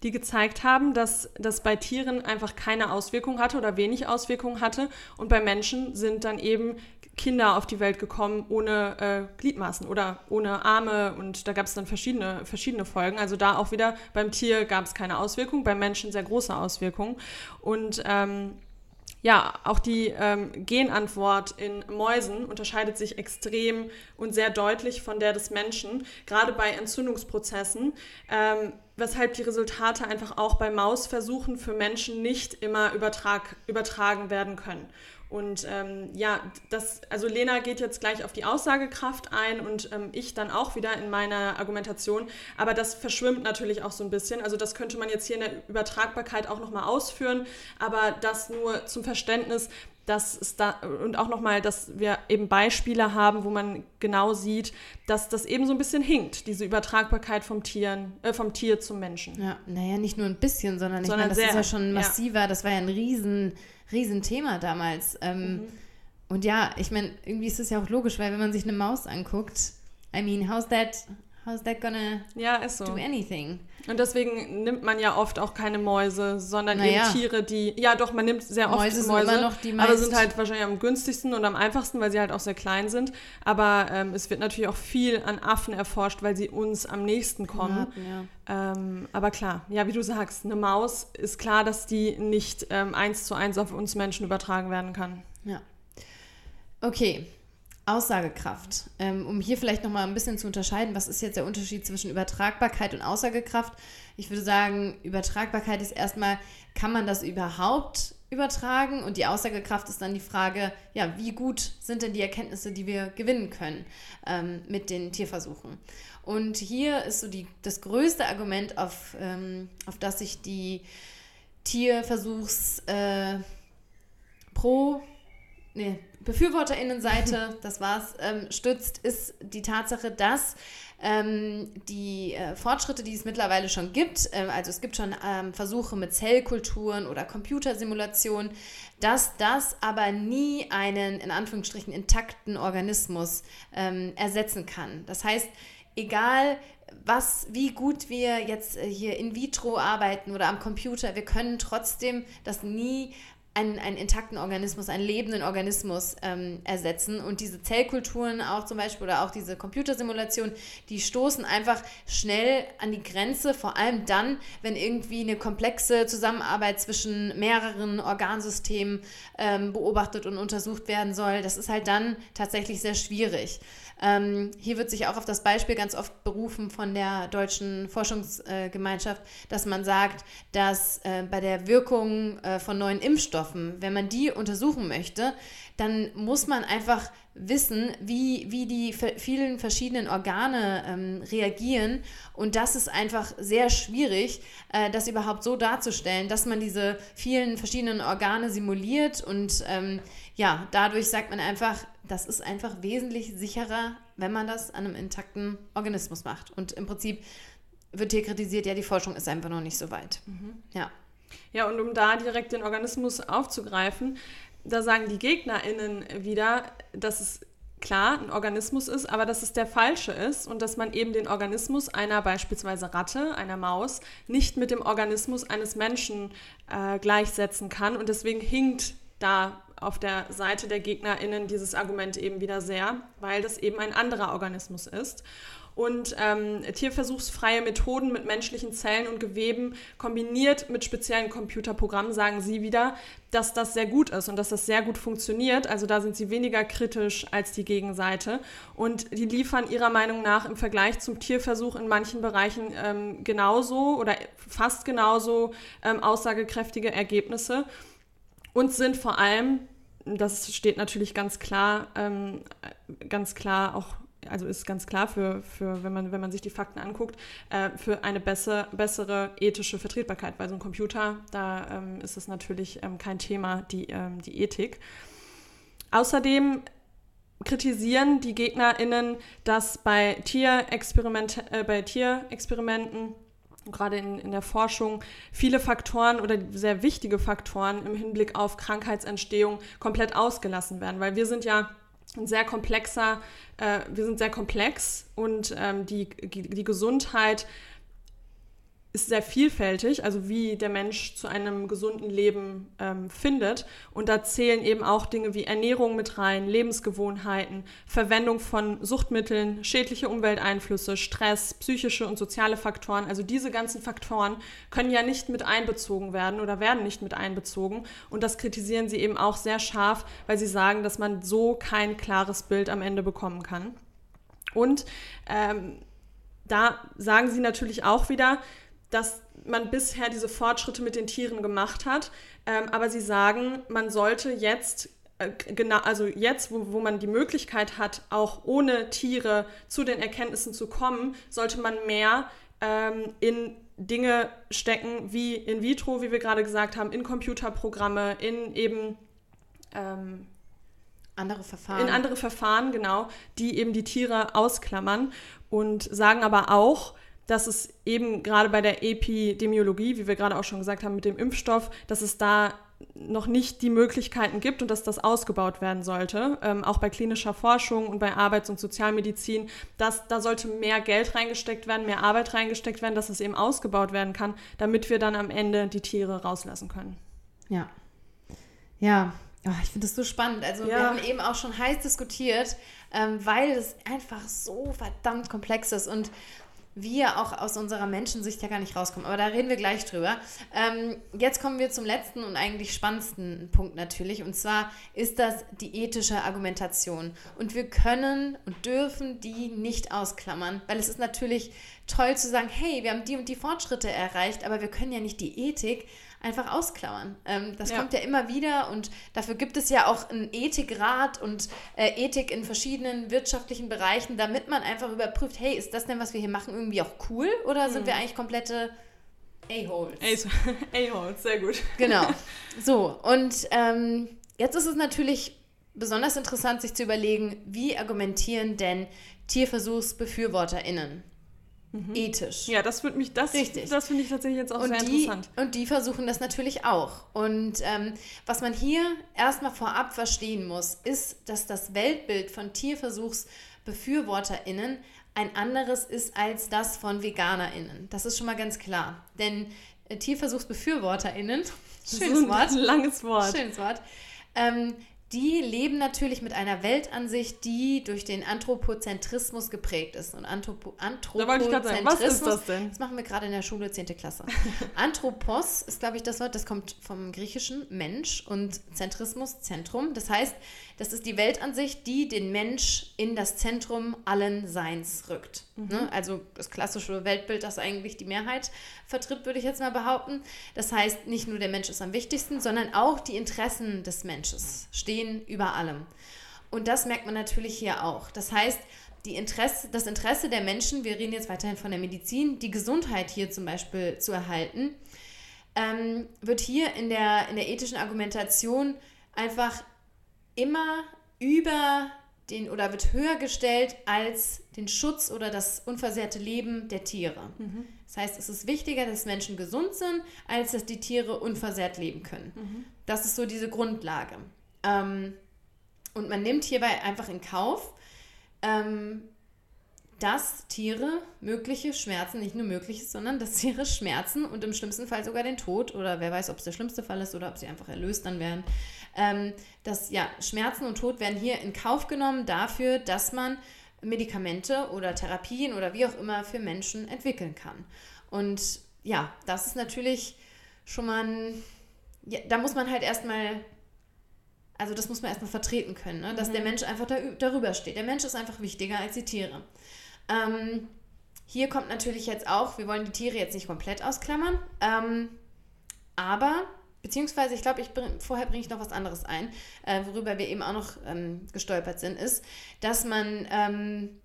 die gezeigt haben, dass das bei Tieren einfach keine Auswirkung hatte oder wenig Auswirkungen hatte. Und bei Menschen sind dann eben Kinder auf die Welt gekommen ohne äh, Gliedmaßen oder ohne Arme und da gab es dann verschiedene, verschiedene Folgen. Also da auch wieder beim Tier gab es keine Auswirkung, beim Menschen sehr große Auswirkungen. Und ähm, ja, auch die ähm, Genantwort in Mäusen unterscheidet sich extrem und sehr deutlich von der des Menschen, gerade bei Entzündungsprozessen, ähm, weshalb die Resultate einfach auch bei Mausversuchen für Menschen nicht immer übertrag, übertragen werden können. Und ähm, ja, das, also Lena geht jetzt gleich auf die Aussagekraft ein und ähm, ich dann auch wieder in meiner Argumentation. Aber das verschwimmt natürlich auch so ein bisschen. Also das könnte man jetzt hier in der Übertragbarkeit auch nochmal ausführen. Aber das nur zum Verständnis, dass es da und auch nochmal, dass wir eben Beispiele haben, wo man genau sieht, dass das eben so ein bisschen hinkt, diese Übertragbarkeit vom, Tieren, äh, vom Tier zum Menschen. Ja, naja, nicht nur ein bisschen, sondern, sondern ich meine, das sehr, ist ja schon massiver, ja. das war ja ein riesen Riesenthema damals. Ähm, mhm. Und ja, ich meine, irgendwie ist es ja auch logisch, weil wenn man sich eine Maus anguckt, I mean, how's that How's that gonna ja, so. do anything? Und deswegen nimmt man ja oft auch keine Mäuse, sondern naja. eben Tiere, die. Ja, doch, man nimmt sehr oft Mäuse, Mäuse immer noch die aber sind halt wahrscheinlich am günstigsten und am einfachsten, weil sie halt auch sehr klein sind. Aber ähm, es wird natürlich auch viel an Affen erforscht, weil sie uns am nächsten kommen. Ja, ähm, aber klar, ja, wie du sagst, eine Maus ist klar, dass die nicht ähm, eins zu eins auf uns Menschen übertragen werden kann. Ja. Okay, Aussagekraft. Ähm, um hier vielleicht nochmal ein bisschen zu unterscheiden, was ist jetzt der Unterschied zwischen Übertragbarkeit und Aussagekraft? Ich würde sagen, Übertragbarkeit ist erstmal, kann man das überhaupt übertragen? Und die Aussagekraft ist dann die Frage, ja, wie gut sind denn die Erkenntnisse, die wir gewinnen können ähm, mit den Tierversuchen? Und hier ist so die, das größte Argument, auf, ähm, auf das sich die Tierversuchs äh, pro nee, Befürworterinnenseite, das war's, ähm, stützt, ist die Tatsache, dass ähm, die äh, Fortschritte, die es mittlerweile schon gibt, äh, also es gibt schon ähm, Versuche mit Zellkulturen oder Computersimulationen, dass das aber nie einen in Anführungsstrichen intakten Organismus ähm, ersetzen kann. Das heißt, egal was, wie gut wir jetzt äh, hier in vitro arbeiten oder am Computer, wir können trotzdem das nie einen, einen intakten Organismus, einen lebenden Organismus ähm, ersetzen. Und diese Zellkulturen auch zum Beispiel oder auch diese Computersimulationen, die stoßen einfach schnell an die Grenze, vor allem dann, wenn irgendwie eine komplexe Zusammenarbeit zwischen mehreren Organsystemen ähm, beobachtet und untersucht werden soll. Das ist halt dann tatsächlich sehr schwierig. Ähm, hier wird sich auch auf das Beispiel ganz oft berufen von der deutschen Forschungsgemeinschaft, dass man sagt, dass äh, bei der Wirkung äh, von neuen Impfstoffen, wenn man die untersuchen möchte, dann muss man einfach wissen, wie, wie die vielen verschiedenen Organe ähm, reagieren. Und das ist einfach sehr schwierig, äh, das überhaupt so darzustellen, dass man diese vielen verschiedenen Organe simuliert. Und ähm, ja, dadurch sagt man einfach, das ist einfach wesentlich sicherer, wenn man das an einem intakten Organismus macht. Und im Prinzip wird hier kritisiert, ja, die Forschung ist einfach noch nicht so weit. Mhm. Ja. Ja, und um da direkt den Organismus aufzugreifen, da sagen die GegnerInnen wieder, dass es klar ein Organismus ist, aber dass es der falsche ist und dass man eben den Organismus einer beispielsweise Ratte, einer Maus, nicht mit dem Organismus eines Menschen äh, gleichsetzen kann. Und deswegen hinkt da auf der Seite der GegnerInnen dieses Argument eben wieder sehr, weil das eben ein anderer Organismus ist. Und ähm, tierversuchsfreie Methoden mit menschlichen Zellen und Geweben kombiniert mit speziellen Computerprogrammen sagen sie wieder, dass das sehr gut ist und dass das sehr gut funktioniert. Also da sind sie weniger kritisch als die Gegenseite. Und die liefern ihrer Meinung nach im Vergleich zum Tierversuch in manchen Bereichen ähm, genauso oder fast genauso ähm, aussagekräftige Ergebnisse und sind vor allem, das steht natürlich ganz klar, ähm, ganz klar auch, also ist ganz klar für, für wenn, man, wenn man sich die Fakten anguckt, äh, für eine besser, bessere ethische Vertretbarkeit. Weil so ein Computer, da ähm, ist es natürlich ähm, kein Thema, die, ähm, die Ethik. Außerdem kritisieren die GegnerInnen, dass bei, Tierexperiment, äh, bei Tierexperimenten gerade in, in der Forschung viele Faktoren oder sehr wichtige Faktoren im Hinblick auf Krankheitsentstehung komplett ausgelassen werden, weil wir sind ja ein sehr komplexer, äh, wir sind sehr komplex und ähm, die, die Gesundheit ist sehr vielfältig, also wie der Mensch zu einem gesunden Leben ähm, findet. Und da zählen eben auch Dinge wie Ernährung mit rein, Lebensgewohnheiten, Verwendung von Suchtmitteln, schädliche Umwelteinflüsse, Stress, psychische und soziale Faktoren. Also diese ganzen Faktoren können ja nicht mit einbezogen werden oder werden nicht mit einbezogen. Und das kritisieren sie eben auch sehr scharf, weil sie sagen, dass man so kein klares Bild am Ende bekommen kann. Und ähm, da sagen sie natürlich auch wieder, dass man bisher diese Fortschritte mit den Tieren gemacht hat. Ähm, aber sie sagen, man sollte jetzt genau, also jetzt, wo, wo man die Möglichkeit hat, auch ohne Tiere zu den Erkenntnissen zu kommen, sollte man mehr ähm, in Dinge stecken, wie in vitro, wie wir gerade gesagt haben, in Computerprogramme, in eben ähm, andere Verfahren. In andere Verfahren, genau, die eben die Tiere ausklammern und sagen aber auch, dass es eben gerade bei der Epidemiologie, wie wir gerade auch schon gesagt haben mit dem Impfstoff, dass es da noch nicht die Möglichkeiten gibt und dass das ausgebaut werden sollte, ähm, auch bei klinischer Forschung und bei Arbeits- und Sozialmedizin, dass da sollte mehr Geld reingesteckt werden, mehr Arbeit reingesteckt werden, dass es eben ausgebaut werden kann, damit wir dann am Ende die Tiere rauslassen können. Ja. Ja, oh, ich finde das so spannend. Also ja. wir haben eben auch schon heiß diskutiert, ähm, weil es einfach so verdammt komplex ist und wir auch aus unserer Menschensicht ja gar nicht rauskommen. Aber da reden wir gleich drüber. Ähm, jetzt kommen wir zum letzten und eigentlich spannendsten Punkt natürlich. Und zwar ist das die ethische Argumentation. Und wir können und dürfen die nicht ausklammern, weil es ist natürlich toll zu sagen, hey, wir haben die und die Fortschritte erreicht, aber wir können ja nicht die Ethik einfach ausklammern. Ähm, das ja. kommt ja immer wieder und dafür gibt es ja auch einen Ethikrat und äh, Ethik in verschiedenen wirtschaftlichen Bereichen, damit man einfach überprüft, hey, ist das denn, was wir hier machen, irgendwie auch cool oder mhm. sind wir eigentlich komplette A-Holes? A-Holes, sehr gut. Genau. So, und ähm, jetzt ist es natürlich besonders interessant, sich zu überlegen, wie argumentieren denn TierversuchsbefürworterInnen? Mhm. ethisch. Ja, das wird mich, das, Richtig. das finde ich tatsächlich jetzt auch und sehr die, interessant. Und die versuchen das natürlich auch. Und ähm, was man hier erstmal vorab verstehen muss, ist, dass das Weltbild von TierversuchsbefürworterInnen ein anderes ist als das von VeganerInnen. Das ist schon mal ganz klar. Denn äh, TierversuchsbefürworterInnen, schönes Wort. Langes Wort. Schönes Wort. Ähm, die leben natürlich mit einer Weltansicht, die durch den Anthropozentrismus geprägt ist. Und Anthropo Anthropozentrismus, da sagen, was ist das denn? Das machen wir gerade in der Schule, 10. Klasse. Anthropos ist, glaube ich, das Wort, das kommt vom griechischen Mensch und Zentrismus, Zentrum. Das heißt, das ist die Weltansicht, die den Mensch in das Zentrum allen Seins rückt. Mhm. Ne? Also das klassische Weltbild, das eigentlich die Mehrheit vertritt, würde ich jetzt mal behaupten. Das heißt, nicht nur der Mensch ist am wichtigsten, sondern auch die Interessen des Menschen stehen über allem. Und das merkt man natürlich hier auch. Das heißt, Interesse, das Interesse der Menschen, wir reden jetzt weiterhin von der Medizin, die Gesundheit hier zum Beispiel zu erhalten, ähm, wird hier in der, in der ethischen Argumentation einfach immer über den oder wird höher gestellt als den Schutz oder das unversehrte Leben der Tiere. Mhm. Das heißt, es ist wichtiger, dass Menschen gesund sind, als dass die Tiere unversehrt leben können. Mhm. Das ist so diese Grundlage. Ähm, und man nimmt hierbei einfach in Kauf, ähm, dass Tiere mögliche Schmerzen, nicht nur mögliche, sondern dass Tiere Schmerzen und im schlimmsten Fall sogar den Tod oder wer weiß, ob es der schlimmste Fall ist oder ob sie einfach erlöst dann werden, ähm, dass ja, Schmerzen und Tod werden hier in Kauf genommen dafür, dass man Medikamente oder Therapien oder wie auch immer für Menschen entwickeln kann. Und ja, das ist natürlich schon mal ein, ja, da muss man halt erstmal, also das muss man erstmal vertreten können, ne? dass mhm. der Mensch einfach da, darüber steht. Der Mensch ist einfach wichtiger als die Tiere. Ähm, hier kommt natürlich jetzt auch, wir wollen die Tiere jetzt nicht komplett ausklammern, ähm, aber Beziehungsweise, ich glaube, ich bring, vorher bringe ich noch was anderes ein, äh, worüber wir eben auch noch ähm, gestolpert sind, ist, dass man, ähm,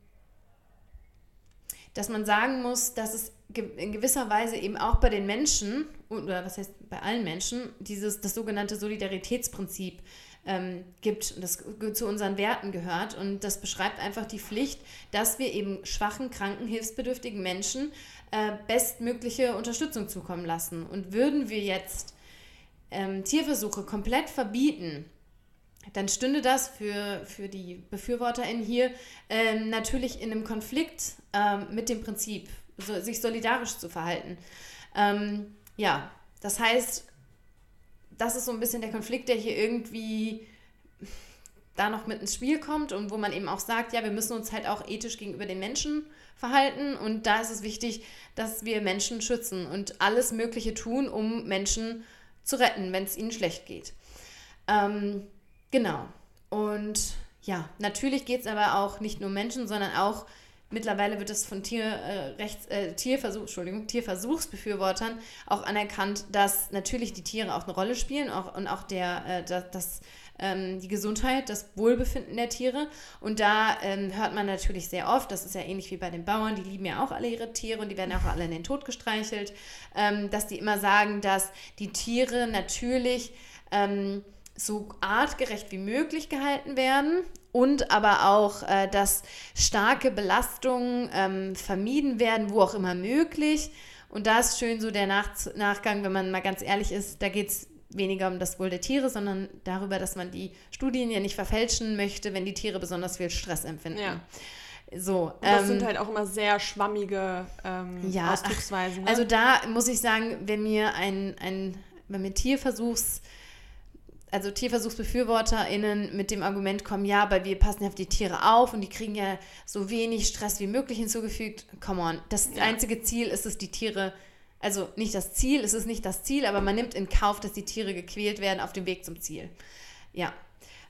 dass man sagen muss, dass es ge in gewisser Weise eben auch bei den Menschen, oder was heißt bei allen Menschen, dieses, das sogenannte Solidaritätsprinzip ähm, gibt und das zu unseren Werten gehört. Und das beschreibt einfach die Pflicht, dass wir eben schwachen, kranken, hilfsbedürftigen Menschen äh, bestmögliche Unterstützung zukommen lassen. Und würden wir jetzt ähm, Tierversuche komplett verbieten, dann stünde das für, für die BefürworterInnen hier ähm, natürlich in einem Konflikt ähm, mit dem Prinzip, so, sich solidarisch zu verhalten. Ähm, ja, das heißt, das ist so ein bisschen der Konflikt, der hier irgendwie da noch mit ins Spiel kommt und wo man eben auch sagt, ja, wir müssen uns halt auch ethisch gegenüber den Menschen verhalten und da ist es wichtig, dass wir Menschen schützen und alles Mögliche tun, um Menschen zu retten, wenn es ihnen schlecht geht. Ähm, genau. Und ja, natürlich geht es aber auch nicht nur Menschen, sondern auch mittlerweile wird es von Tierrechts, äh, äh, Tierversuch, Entschuldigung, Tierversuchsbefürwortern auch anerkannt, dass natürlich die Tiere auch eine Rolle spielen auch, und auch der, äh, das, ähm, die Gesundheit, das Wohlbefinden der Tiere. Und da ähm, hört man natürlich sehr oft, das ist ja ähnlich wie bei den Bauern, die lieben ja auch alle ihre Tiere und die werden auch alle in den Tod gestreichelt, ähm, dass die immer sagen, dass die Tiere natürlich ähm, so artgerecht wie möglich gehalten werden und aber auch, äh, dass starke Belastungen ähm, vermieden werden, wo auch immer möglich. Und da ist schön so der Nach Nachgang, wenn man mal ganz ehrlich ist, da geht es weniger um das Wohl der Tiere, sondern darüber, dass man die Studien ja nicht verfälschen möchte, wenn die Tiere besonders viel Stress empfinden. Ja. So, und das ähm, sind halt auch immer sehr schwammige ähm, ja, Ausdrucksweisen. Ne? Also da muss ich sagen, wenn mir ein, ein wenn mir Tierversuchs also TierversuchsbefürworterInnen mit dem Argument kommen, ja, aber wir passen ja auf die Tiere auf und die kriegen ja so wenig Stress wie möglich hinzugefügt. Come on. Das ja. einzige Ziel ist es, die Tiere also nicht das Ziel, es ist nicht das Ziel, aber man nimmt in Kauf, dass die Tiere gequält werden auf dem Weg zum Ziel. Ja.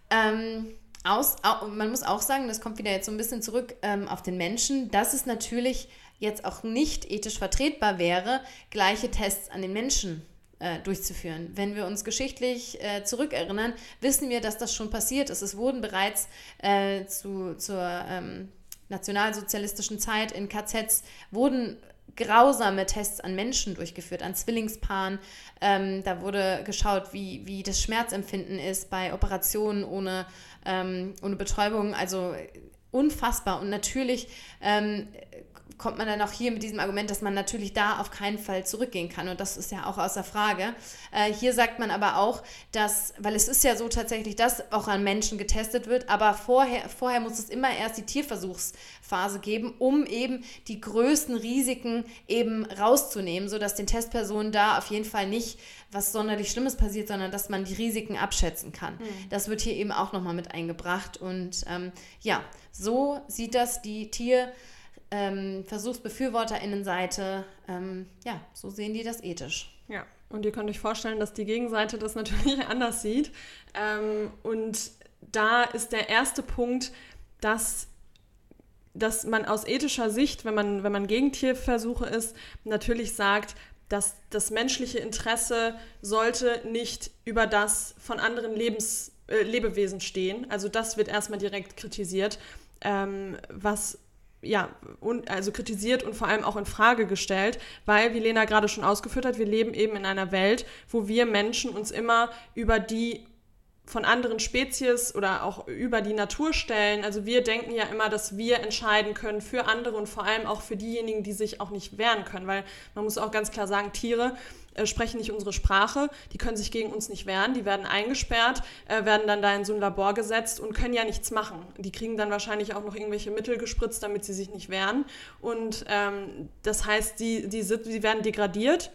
Ähm, aus, auch, man muss auch sagen, das kommt wieder jetzt so ein bisschen zurück ähm, auf den Menschen, dass es natürlich jetzt auch nicht ethisch vertretbar wäre, gleiche Tests an den Menschen äh, durchzuführen. Wenn wir uns geschichtlich äh, zurückerinnern, wissen wir, dass das schon passiert ist. Es wurden bereits äh, zu, zur ähm, nationalsozialistischen Zeit in KZs wurden grausame Tests an Menschen durchgeführt, an Zwillingspaaren. Ähm, da wurde geschaut, wie, wie das Schmerzempfinden ist bei Operationen ohne, ähm, ohne Betäubung. Also unfassbar. Und natürlich ähm, kommt man dann auch hier mit diesem Argument, dass man natürlich da auf keinen Fall zurückgehen kann. Und das ist ja auch außer Frage. Äh, hier sagt man aber auch, dass, weil es ist ja so tatsächlich, dass auch an Menschen getestet wird, aber vorher, vorher muss es immer erst die Tierversuchsphase geben, um eben die größten Risiken eben rauszunehmen, sodass den Testpersonen da auf jeden Fall nicht was sonderlich Schlimmes passiert, sondern dass man die Risiken abschätzen kann. Mhm. Das wird hier eben auch nochmal mit eingebracht. Und ähm, ja, so sieht das die Tier- ähm, VersuchsbefürworterInnenseite, ähm, ja, so sehen die das ethisch. Ja, und ihr könnt euch vorstellen, dass die Gegenseite das natürlich anders sieht. Ähm, und da ist der erste Punkt, dass dass man aus ethischer Sicht, wenn man, wenn man gegen Tierversuche ist, natürlich sagt, dass das menschliche Interesse sollte nicht über das von anderen Lebens, äh, Lebewesen stehen. Also das wird erstmal direkt kritisiert, ähm, was ja, und, also kritisiert und vor allem auch in Frage gestellt, weil, wie Lena gerade schon ausgeführt hat, wir leben eben in einer Welt, wo wir Menschen uns immer über die von anderen Spezies oder auch über die Natur stellen. Also wir denken ja immer, dass wir entscheiden können für andere und vor allem auch für diejenigen, die sich auch nicht wehren können, weil man muss auch ganz klar sagen, Tiere äh, sprechen nicht unsere Sprache, die können sich gegen uns nicht wehren, die werden eingesperrt, äh, werden dann da in so ein Labor gesetzt und können ja nichts machen. Die kriegen dann wahrscheinlich auch noch irgendwelche Mittel gespritzt, damit sie sich nicht wehren. Und ähm, das heißt, die, die, die werden degradiert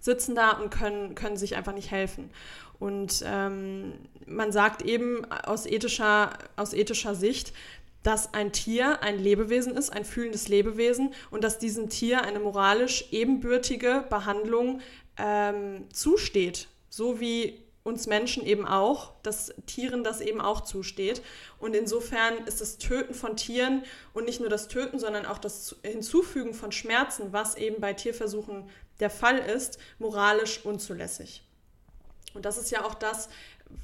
sitzen da und können, können sich einfach nicht helfen. Und ähm, man sagt eben aus ethischer, aus ethischer Sicht, dass ein Tier ein Lebewesen ist, ein fühlendes Lebewesen und dass diesem Tier eine moralisch ebenbürtige Behandlung ähm, zusteht, so wie uns Menschen eben auch, dass Tieren das eben auch zusteht. Und insofern ist das Töten von Tieren und nicht nur das Töten, sondern auch das Hinzufügen von Schmerzen, was eben bei Tierversuchen der Fall ist, moralisch unzulässig. Und das ist ja auch das,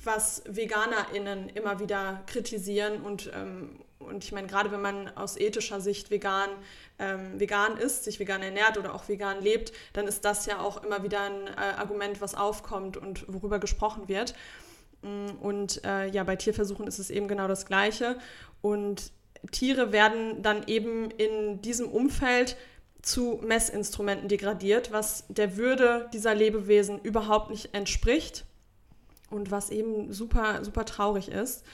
was VeganerInnen immer wieder kritisieren und, ähm, und ich meine, gerade wenn man aus ethischer Sicht vegan, ähm, vegan ist, sich vegan ernährt oder auch vegan lebt, dann ist das ja auch immer wieder ein äh, Argument, was aufkommt und worüber gesprochen wird. Mm, und äh, ja, bei Tierversuchen ist es eben genau das Gleiche. Und Tiere werden dann eben in diesem Umfeld zu Messinstrumenten degradiert, was der Würde dieser Lebewesen überhaupt nicht entspricht und was eben super, super traurig ist.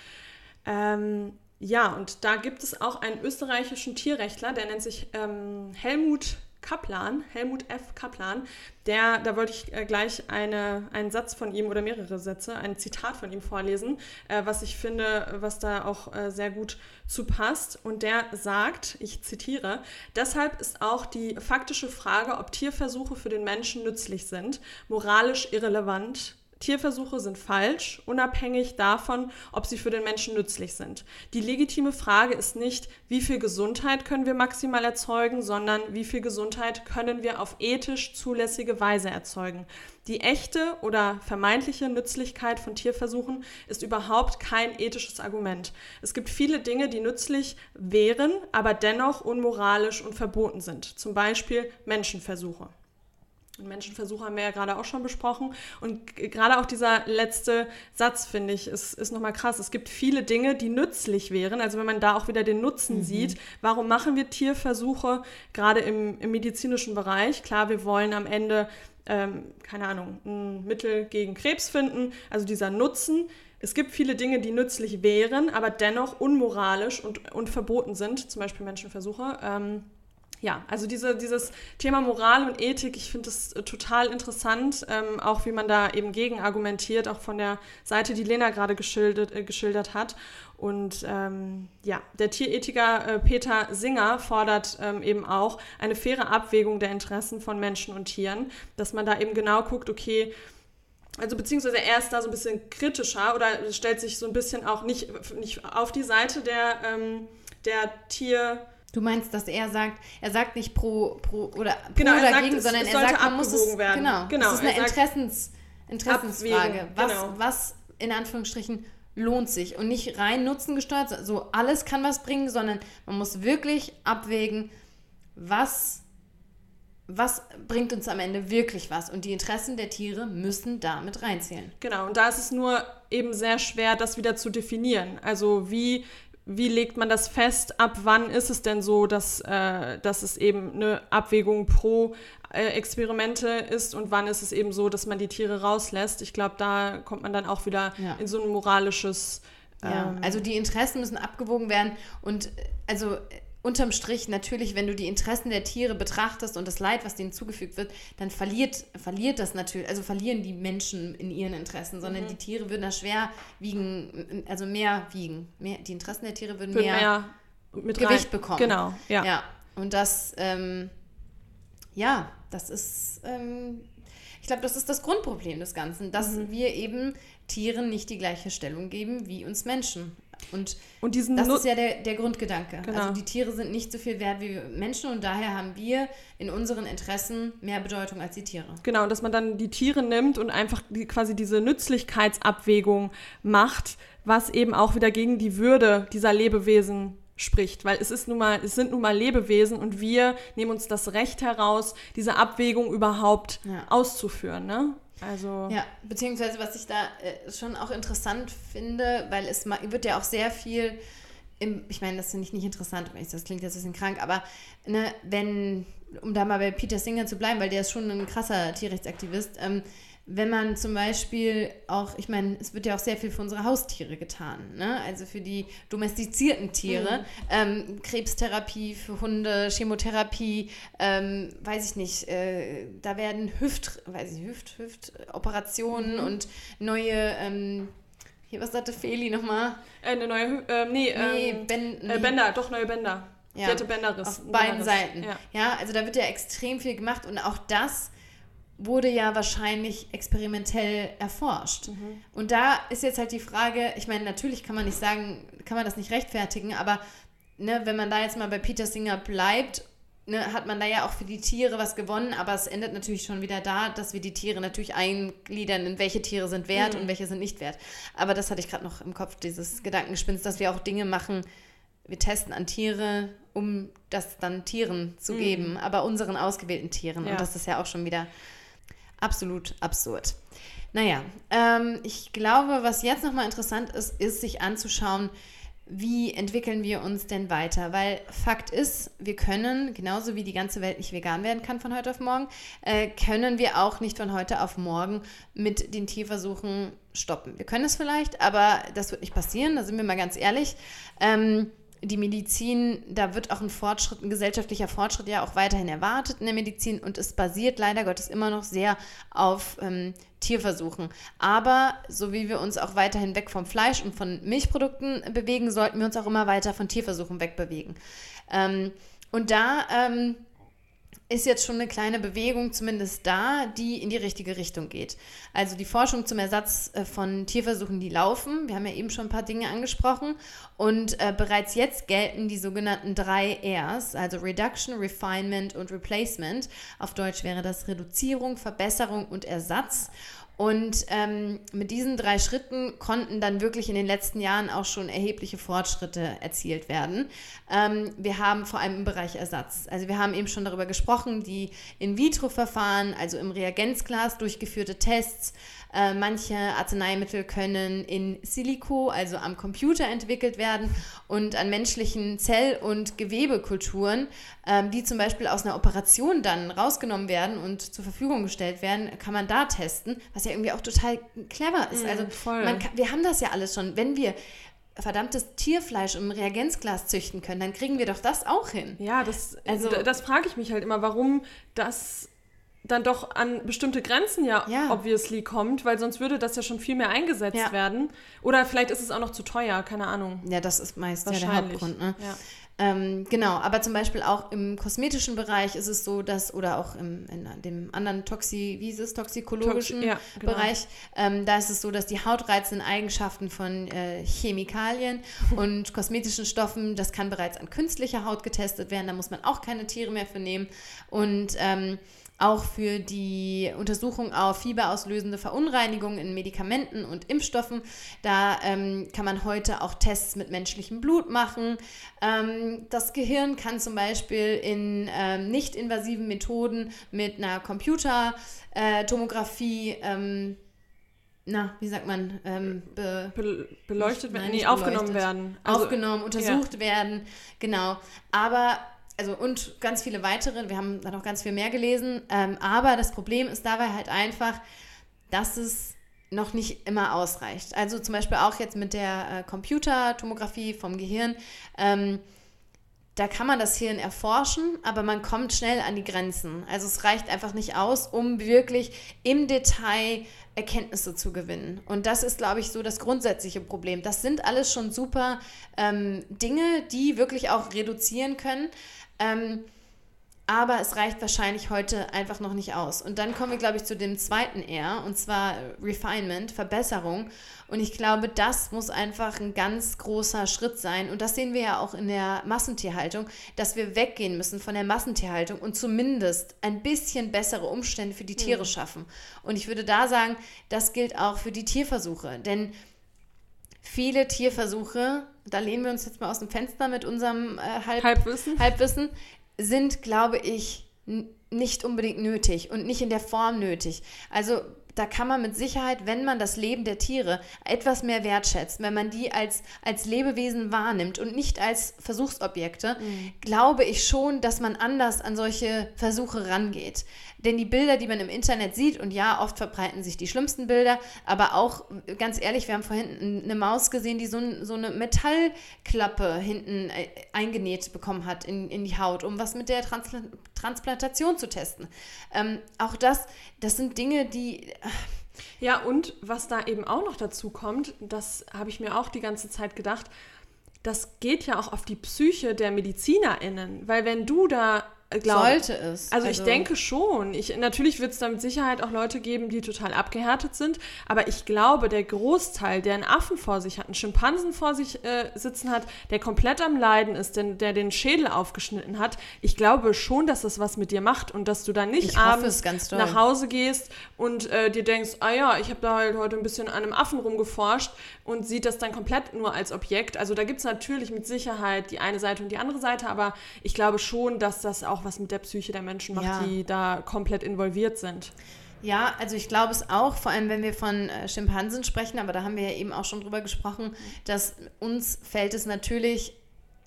Ähm, ja, und da gibt es auch einen österreichischen Tierrechtler, der nennt sich ähm, Helmut Kaplan, Helmut F. Kaplan, der, da wollte ich äh, gleich eine, einen Satz von ihm oder mehrere Sätze, ein Zitat von ihm vorlesen, äh, was ich finde, was da auch äh, sehr gut zu passt. Und der sagt, ich zitiere, deshalb ist auch die faktische Frage, ob Tierversuche für den Menschen nützlich sind, moralisch irrelevant Tierversuche sind falsch, unabhängig davon, ob sie für den Menschen nützlich sind. Die legitime Frage ist nicht, wie viel Gesundheit können wir maximal erzeugen, sondern wie viel Gesundheit können wir auf ethisch zulässige Weise erzeugen. Die echte oder vermeintliche Nützlichkeit von Tierversuchen ist überhaupt kein ethisches Argument. Es gibt viele Dinge, die nützlich wären, aber dennoch unmoralisch und verboten sind. Zum Beispiel Menschenversuche. Menschenversuche haben wir ja gerade auch schon besprochen. Und gerade auch dieser letzte Satz, finde ich, ist, ist nochmal krass. Es gibt viele Dinge, die nützlich wären. Also wenn man da auch wieder den Nutzen mhm. sieht, warum machen wir Tierversuche gerade im, im medizinischen Bereich? Klar, wir wollen am Ende, ähm, keine Ahnung, ein Mittel gegen Krebs finden. Also dieser Nutzen. Es gibt viele Dinge, die nützlich wären, aber dennoch unmoralisch und, und verboten sind, zum Beispiel Menschenversuche. Ähm, ja, also diese, dieses Thema Moral und Ethik, ich finde es äh, total interessant, ähm, auch wie man da eben gegen argumentiert, auch von der Seite, die Lena gerade geschildert, äh, geschildert hat. Und ähm, ja, der Tierethiker äh, Peter Singer fordert ähm, eben auch eine faire Abwägung der Interessen von Menschen und Tieren, dass man da eben genau guckt, okay, also beziehungsweise er ist da so ein bisschen kritischer oder stellt sich so ein bisschen auch nicht, nicht auf die Seite der, ähm, der Tier Du meinst, dass er sagt, er sagt nicht pro, pro oder pro genau, oder dagegen, sagt, sondern er sagt, man muss es werden. genau, genau es ist eine Interessens, Interessensfrage. Was, genau. was in Anführungsstrichen lohnt sich und nicht rein nutzengesteuert, so alles kann was bringen, sondern man muss wirklich abwägen, was was bringt uns am Ende wirklich was? Und die Interessen der Tiere müssen damit reinzählen. Genau, und da ist es nur eben sehr schwer, das wieder zu definieren. Also wie wie legt man das fest? Ab wann ist es denn so, dass, äh, dass es eben eine Abwägung pro äh, Experimente ist und wann ist es eben so, dass man die Tiere rauslässt? Ich glaube, da kommt man dann auch wieder ja. in so ein moralisches. Ähm ja, also die Interessen müssen abgewogen werden und also unterm Strich natürlich, wenn du die Interessen der Tiere betrachtest und das Leid, was denen zugefügt wird, dann verliert, verliert das natürlich, also verlieren die Menschen in ihren Interessen, sondern mhm. die Tiere würden da schwer wiegen, also mehr wiegen. Mehr, die Interessen der Tiere würden, würden mehr, mehr Gewicht rein. bekommen. Genau, ja. ja. Und das, ähm, ja, das ist, ähm, ich glaube, das ist das Grundproblem des Ganzen, dass mhm. wir eben Tieren nicht die gleiche Stellung geben wie uns Menschen. Und, und diesen das ist ja der, der Grundgedanke. Genau. Also die Tiere sind nicht so viel wert wie Menschen und daher haben wir in unseren Interessen mehr Bedeutung als die Tiere. Genau, und dass man dann die Tiere nimmt und einfach die, quasi diese Nützlichkeitsabwägung macht, was eben auch wieder gegen die Würde dieser Lebewesen spricht, weil es ist nun mal, es sind nun mal Lebewesen und wir nehmen uns das Recht heraus, diese Abwägung überhaupt ja. auszuführen. Ne? Also ja, beziehungsweise was ich da äh, schon auch interessant finde, weil es wird ja auch sehr viel, im, ich meine, das finde ich nicht interessant, das klingt jetzt ein bisschen krank, aber ne, wenn, um da mal bei Peter Singer zu bleiben, weil der ist schon ein krasser Tierrechtsaktivist, ähm, wenn man zum Beispiel auch, ich meine, es wird ja auch sehr viel für unsere Haustiere getan, ne? also für die domestizierten Tiere, mhm. ähm, Krebstherapie für Hunde, Chemotherapie, ähm, weiß ich nicht, äh, da werden Hüft, weiß ich, Hüft, Hüftoperationen mhm. und neue, ähm, hier, was sagte Feli nochmal? Äh, eine neue, äh, nee, nee, ähm, ben, nee. Äh, Bänder, doch neue Bänder. Ja, Sie hatte Bänderriss. Auf beiden Bänderriss. Seiten. Ja. ja, also da wird ja extrem viel gemacht und auch das wurde ja wahrscheinlich experimentell erforscht. Mhm. Und da ist jetzt halt die Frage, ich meine, natürlich kann man nicht sagen, kann man das nicht rechtfertigen, aber ne, wenn man da jetzt mal bei Peter Singer bleibt, ne, hat man da ja auch für die Tiere was gewonnen, aber es endet natürlich schon wieder da, dass wir die Tiere natürlich eingliedern, in welche Tiere sind wert mhm. und welche sind nicht wert. Aber das hatte ich gerade noch im Kopf, dieses Gedankengespinst, dass wir auch Dinge machen, wir testen an Tiere, um das dann Tieren zu mhm. geben, aber unseren ausgewählten Tieren. Ja. Und das ist ja auch schon wieder absolut absurd. Naja, ähm, ich glaube, was jetzt nochmal interessant ist, ist sich anzuschauen, wie entwickeln wir uns denn weiter? Weil Fakt ist, wir können, genauso wie die ganze Welt nicht vegan werden kann von heute auf morgen, äh, können wir auch nicht von heute auf morgen mit den Tierversuchen stoppen. Wir können es vielleicht, aber das wird nicht passieren, da sind wir mal ganz ehrlich. Ähm, die Medizin, da wird auch ein Fortschritt, ein gesellschaftlicher Fortschritt ja auch weiterhin erwartet in der Medizin und es basiert leider Gottes immer noch sehr auf ähm, Tierversuchen. Aber so wie wir uns auch weiterhin weg vom Fleisch und von Milchprodukten bewegen, sollten wir uns auch immer weiter von Tierversuchen wegbewegen. Ähm, und da ähm, ist jetzt schon eine kleine Bewegung zumindest da, die in die richtige Richtung geht. Also die Forschung zum Ersatz äh, von Tierversuchen, die laufen. Wir haben ja eben schon ein paar Dinge angesprochen. Und äh, bereits jetzt gelten die sogenannten drei Rs, also Reduction, Refinement und Replacement. Auf Deutsch wäre das Reduzierung, Verbesserung und Ersatz. Und ähm, mit diesen drei Schritten konnten dann wirklich in den letzten Jahren auch schon erhebliche Fortschritte erzielt werden. Ähm, wir haben vor allem im Bereich Ersatz. Also wir haben eben schon darüber gesprochen, die In-vitro-Verfahren, also im Reagenzglas durchgeführte Tests, äh, manche Arzneimittel können in Silico, also am Computer entwickelt werden und an menschlichen Zell- und Gewebekulturen, ähm, die zum Beispiel aus einer Operation dann rausgenommen werden und zur Verfügung gestellt werden, kann man da testen, was ja irgendwie auch total clever ist. Mm, also kann, wir haben das ja alles schon. Wenn wir verdammtes Tierfleisch im Reagenzglas züchten können, dann kriegen wir doch das auch hin. Ja, das, also, das frage ich mich halt immer, warum das dann doch an bestimmte Grenzen ja, ja, obviously kommt, weil sonst würde das ja schon viel mehr eingesetzt ja. werden. Oder vielleicht ist es auch noch zu teuer, keine Ahnung. Ja, das ist meist ja der Hauptgrund. Ne? Ja. Ähm, genau, aber zum Beispiel auch im kosmetischen Bereich ist es so, dass, oder auch im, in dem anderen Toxi, wie ist es, toxikologischen Toxi, genau. Bereich, ähm, da ist es so, dass die hautreizenden Eigenschaften von äh, Chemikalien und kosmetischen Stoffen, das kann bereits an künstlicher Haut getestet werden, da muss man auch keine Tiere mehr für nehmen. Und ähm, auch für die Untersuchung auf fieberauslösende Verunreinigungen in Medikamenten und Impfstoffen. Da ähm, kann man heute auch Tests mit menschlichem Blut machen. Ähm, das Gehirn kann zum Beispiel in ähm, nicht-invasiven Methoden mit einer Computertomographie ähm, na, wie sagt man, ähm, be be beleuchtet werden, nee, aufgenommen werden. Also, aufgenommen, untersucht ja. werden, genau. Aber also und ganz viele weitere, wir haben da noch ganz viel mehr gelesen, ähm, aber das Problem ist dabei halt einfach, dass es noch nicht immer ausreicht. Also zum Beispiel auch jetzt mit der äh, Computertomographie vom Gehirn, ähm, da kann man das Hirn erforschen, aber man kommt schnell an die Grenzen. Also es reicht einfach nicht aus, um wirklich im Detail Erkenntnisse zu gewinnen. Und das ist, glaube ich, so das grundsätzliche Problem. Das sind alles schon super ähm, Dinge, die wirklich auch reduzieren können. Ähm, aber es reicht wahrscheinlich heute einfach noch nicht aus. Und dann kommen wir, glaube ich, zu dem zweiten R, und zwar Refinement, Verbesserung. Und ich glaube, das muss einfach ein ganz großer Schritt sein. Und das sehen wir ja auch in der Massentierhaltung, dass wir weggehen müssen von der Massentierhaltung und zumindest ein bisschen bessere Umstände für die Tiere mhm. schaffen. Und ich würde da sagen, das gilt auch für die Tierversuche. Denn viele Tierversuche, da lehnen wir uns jetzt mal aus dem Fenster mit unserem äh, Halb Halbwissen. Halbwissen, sind, glaube ich, nicht unbedingt nötig und nicht in der Form nötig. Also da kann man mit Sicherheit, wenn man das Leben der Tiere etwas mehr wertschätzt, wenn man die als, als Lebewesen wahrnimmt und nicht als Versuchsobjekte, mhm. glaube ich schon, dass man anders an solche Versuche rangeht. Denn die Bilder, die man im Internet sieht, und ja, oft verbreiten sich die schlimmsten Bilder, aber auch, ganz ehrlich, wir haben vorhin eine Maus gesehen, die so, so eine Metallklappe hinten äh, eingenäht bekommen hat in, in die Haut, um was mit der Trans Transplantation zu testen. Ähm, auch das, das sind Dinge, die. Äh, ja, und was da eben auch noch dazu kommt, das habe ich mir auch die ganze Zeit gedacht, das geht ja auch auf die Psyche der MedizinerInnen. Weil wenn du da glaube. Sollte es. Also, also, ich denke schon. Ich, natürlich wird es da mit Sicherheit auch Leute geben, die total abgehärtet sind. Aber ich glaube, der Großteil, der einen Affen vor sich hat, einen Schimpansen vor sich äh, sitzen hat, der komplett am Leiden ist, der, der den Schädel aufgeschnitten hat, ich glaube schon, dass das was mit dir macht und dass du dann nicht ich abends nach Hause gehst und äh, dir denkst, ah ja, ich habe da halt heute ein bisschen an einem Affen rumgeforscht und sieht das dann komplett nur als Objekt. Also da gibt es natürlich mit Sicherheit die eine Seite und die andere Seite, aber ich glaube schon, dass das auch auch was mit der Psyche der Menschen macht, ja. die da komplett involviert sind. Ja, also ich glaube es auch, vor allem wenn wir von äh, Schimpansen sprechen, aber da haben wir ja eben auch schon drüber gesprochen, dass uns fällt es natürlich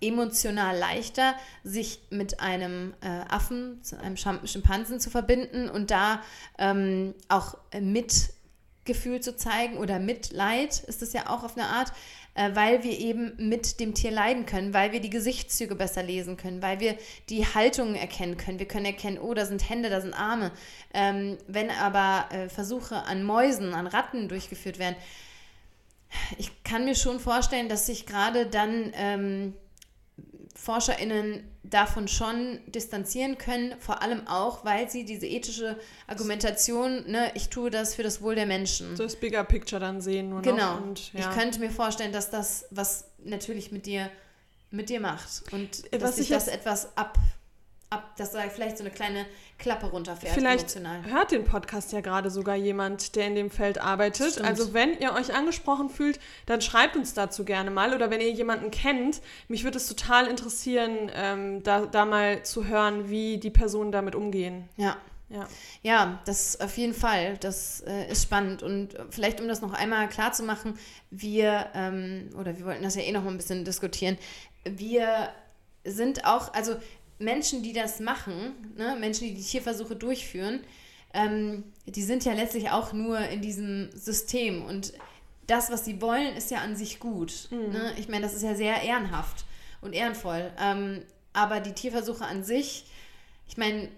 emotional leichter, sich mit einem äh, Affen, einem Schimpansen zu verbinden und da ähm, auch Mitgefühl zu zeigen oder Mitleid ist es ja auch auf eine Art. Äh, weil wir eben mit dem Tier leiden können, weil wir die Gesichtszüge besser lesen können, weil wir die Haltungen erkennen können. Wir können erkennen, oh, da sind Hände, da sind Arme. Ähm, wenn aber äh, Versuche an Mäusen, an Ratten durchgeführt werden, ich kann mir schon vorstellen, dass sich gerade dann ähm, ForscherInnen davon schon distanzieren können, vor allem auch, weil sie diese ethische Argumentation, ne, ich tue das für das Wohl der Menschen. So das Bigger Picture dann sehen. Nur genau. Noch und, ja. Ich könnte mir vorstellen, dass das was natürlich mit dir, mit dir macht und äh, dass sich das etwas ab ab, dass da vielleicht so eine kleine Klappe runterfährt. Vielleicht emotional. hört den Podcast ja gerade sogar jemand, der in dem Feld arbeitet. Stimmt. Also wenn ihr euch angesprochen fühlt, dann schreibt uns dazu gerne mal. Oder wenn ihr jemanden kennt, mich würde es total interessieren, ähm, da, da mal zu hören, wie die Personen damit umgehen. Ja. Ja. ja, das auf jeden Fall. Das äh, ist spannend. Und vielleicht, um das noch einmal klar zu machen, wir, ähm, oder wir wollten das ja eh noch mal ein bisschen diskutieren, wir sind auch, also Menschen, die das machen, ne, Menschen, die die Tierversuche durchführen, ähm, die sind ja letztlich auch nur in diesem System. Und das, was sie wollen, ist ja an sich gut. Mhm. Ne? Ich meine, das ist ja sehr ehrenhaft und ehrenvoll. Ähm, aber die Tierversuche an sich, ich meine,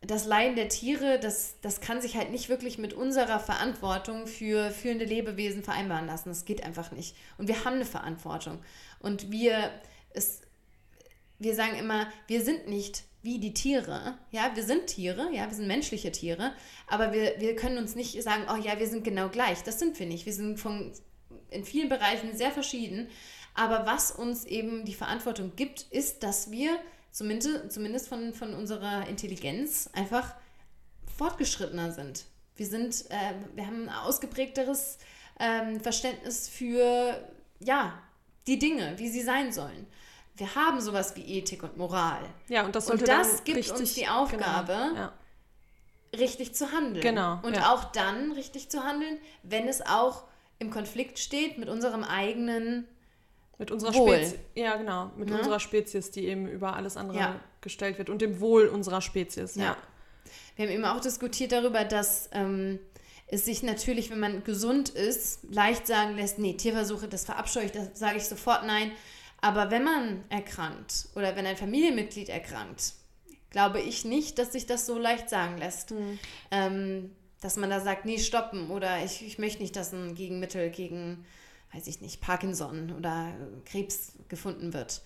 das Leiden der Tiere, das, das kann sich halt nicht wirklich mit unserer Verantwortung für fühlende Lebewesen vereinbaren lassen. Das geht einfach nicht. Und wir haben eine Verantwortung. Und wir, es, wir sagen immer, wir sind nicht wie die Tiere. Ja, wir sind Tiere, ja, wir sind menschliche Tiere, aber wir, wir können uns nicht sagen, oh ja, wir sind genau gleich. Das sind wir nicht. Wir sind von, in vielen Bereichen sehr verschieden. Aber was uns eben die Verantwortung gibt, ist, dass wir zumindest, zumindest von, von unserer Intelligenz einfach fortgeschrittener sind. Wir sind, äh, wir haben ein ausgeprägteres ähm, Verständnis für, ja, die Dinge, wie sie sein sollen wir haben sowas wie Ethik und Moral. Ja, und das sollte und das gibt richtig, uns die Aufgabe, genau, ja. richtig zu handeln. Genau. Und ja. auch dann richtig zu handeln, wenn es auch im Konflikt steht mit unserem eigenen mit unserer Spezies. Ja, genau. Mit ja? Ne? unserer Spezies, die eben über alles andere gestellt wird und dem Wohl unserer Spezies. Ja. Wir haben eben auch diskutiert darüber, dass ähm, es sich natürlich, wenn man gesund ist, leicht sagen lässt, nee, Tierversuche, das verabscheue ich, da sage ich sofort nein. Aber wenn man erkrankt oder wenn ein Familienmitglied erkrankt, glaube ich nicht, dass sich das so leicht sagen lässt. Mhm. Ähm, dass man da sagt, nee, stoppen oder ich, ich möchte nicht, dass ein Gegenmittel gegen, weiß ich nicht, Parkinson oder Krebs gefunden wird.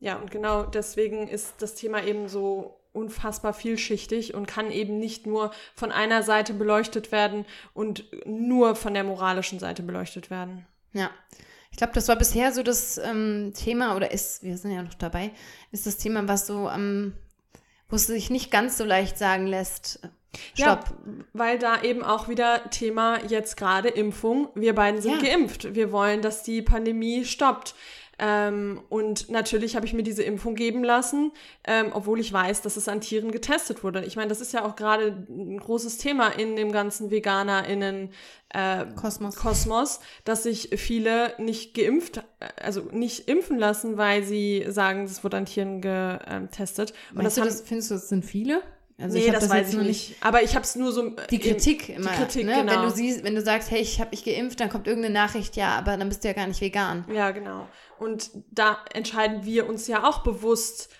Ja, und genau deswegen ist das Thema eben so unfassbar vielschichtig und kann eben nicht nur von einer Seite beleuchtet werden und nur von der moralischen Seite beleuchtet werden. Ja. Ich glaube, das war bisher so das ähm, Thema, oder ist, wir sind ja noch dabei, ist das Thema, was so am, wo es sich nicht ganz so leicht sagen lässt. Stopp. Ja, weil da eben auch wieder Thema jetzt gerade Impfung. Wir beiden sind ja. geimpft. Wir wollen, dass die Pandemie stoppt. Ähm, und natürlich habe ich mir diese Impfung geben lassen, ähm, obwohl ich weiß, dass es an Tieren getestet wurde. Ich meine, das ist ja auch gerade ein großes Thema in dem ganzen VeganerInnen äh, Kosmos. Kosmos, dass sich viele nicht geimpft, also nicht impfen lassen, weil sie sagen, es wurde an Tieren getestet. Und das, du das findest du, das sind viele? Also nee, das, das weiß ich nicht. nicht. Aber ich habe es nur so. Die Kritik immer. Die Kritik, ne? genau. Wenn du siehst, wenn du sagst, hey, ich habe mich geimpft, dann kommt irgendeine Nachricht, ja, aber dann bist du ja gar nicht vegan. Ja, genau. Und da entscheiden wir uns ja auch bewusst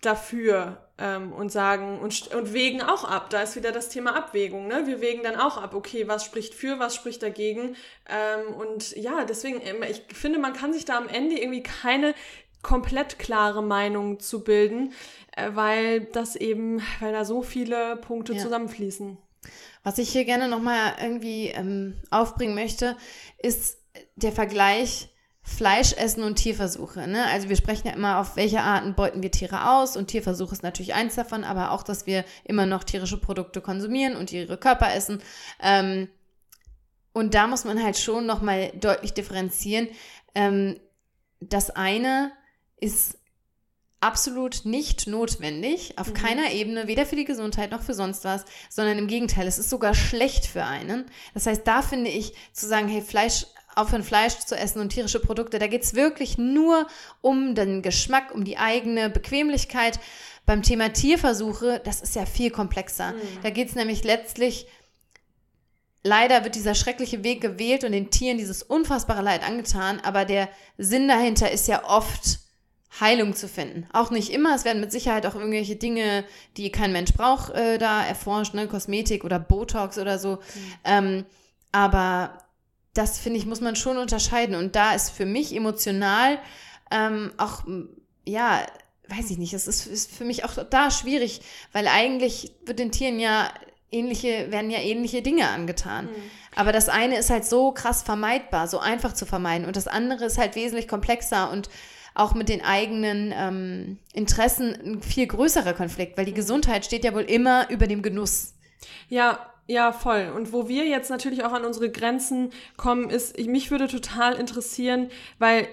dafür ähm, und sagen und, und wägen auch ab. Da ist wieder das Thema Abwägung. Ne? Wir wägen dann auch ab, okay, was spricht für, was spricht dagegen. Ähm, und ja, deswegen, ähm, ich finde, man kann sich da am Ende irgendwie keine komplett klare Meinung zu bilden, äh, weil das eben, weil da so viele Punkte ja. zusammenfließen. Was ich hier gerne nochmal irgendwie ähm, aufbringen möchte, ist der Vergleich Fleisch essen und Tierversuche. Ne? Also wir sprechen ja immer, auf welche Arten beuten wir Tiere aus und Tierversuche ist natürlich eins davon, aber auch, dass wir immer noch tierische Produkte konsumieren und ihre Körper essen. Ähm, und da muss man halt schon nochmal deutlich differenzieren. Ähm, das eine ist absolut nicht notwendig, auf mhm. keiner Ebene, weder für die Gesundheit noch für sonst was, sondern im Gegenteil, es ist sogar schlecht für einen. Das heißt, da finde ich zu sagen, hey, Fleisch, aufhören Fleisch zu essen und tierische Produkte, da geht es wirklich nur um den Geschmack, um die eigene Bequemlichkeit. Beim Thema Tierversuche, das ist ja viel komplexer. Mhm. Da geht es nämlich letztlich leider wird dieser schreckliche Weg gewählt und den Tieren dieses unfassbare Leid angetan, aber der Sinn dahinter ist ja oft Heilung zu finden. Auch nicht immer, es werden mit Sicherheit auch irgendwelche Dinge, die kein Mensch braucht, äh, da erforscht, ne? Kosmetik oder Botox oder so. Mhm. Ähm, aber das, finde ich, muss man schon unterscheiden. Und da ist für mich emotional ähm, auch, ja, weiß ich nicht, es ist, ist für mich auch da schwierig, weil eigentlich wird den Tieren ja ähnliche, werden ja ähnliche Dinge angetan. Mhm. Aber das eine ist halt so krass vermeidbar, so einfach zu vermeiden. Und das andere ist halt wesentlich komplexer und auch mit den eigenen ähm, Interessen ein viel größerer Konflikt, weil die Gesundheit steht ja wohl immer über dem Genuss. Ja, ja, voll. Und wo wir jetzt natürlich auch an unsere Grenzen kommen, ist, ich, mich würde total interessieren, weil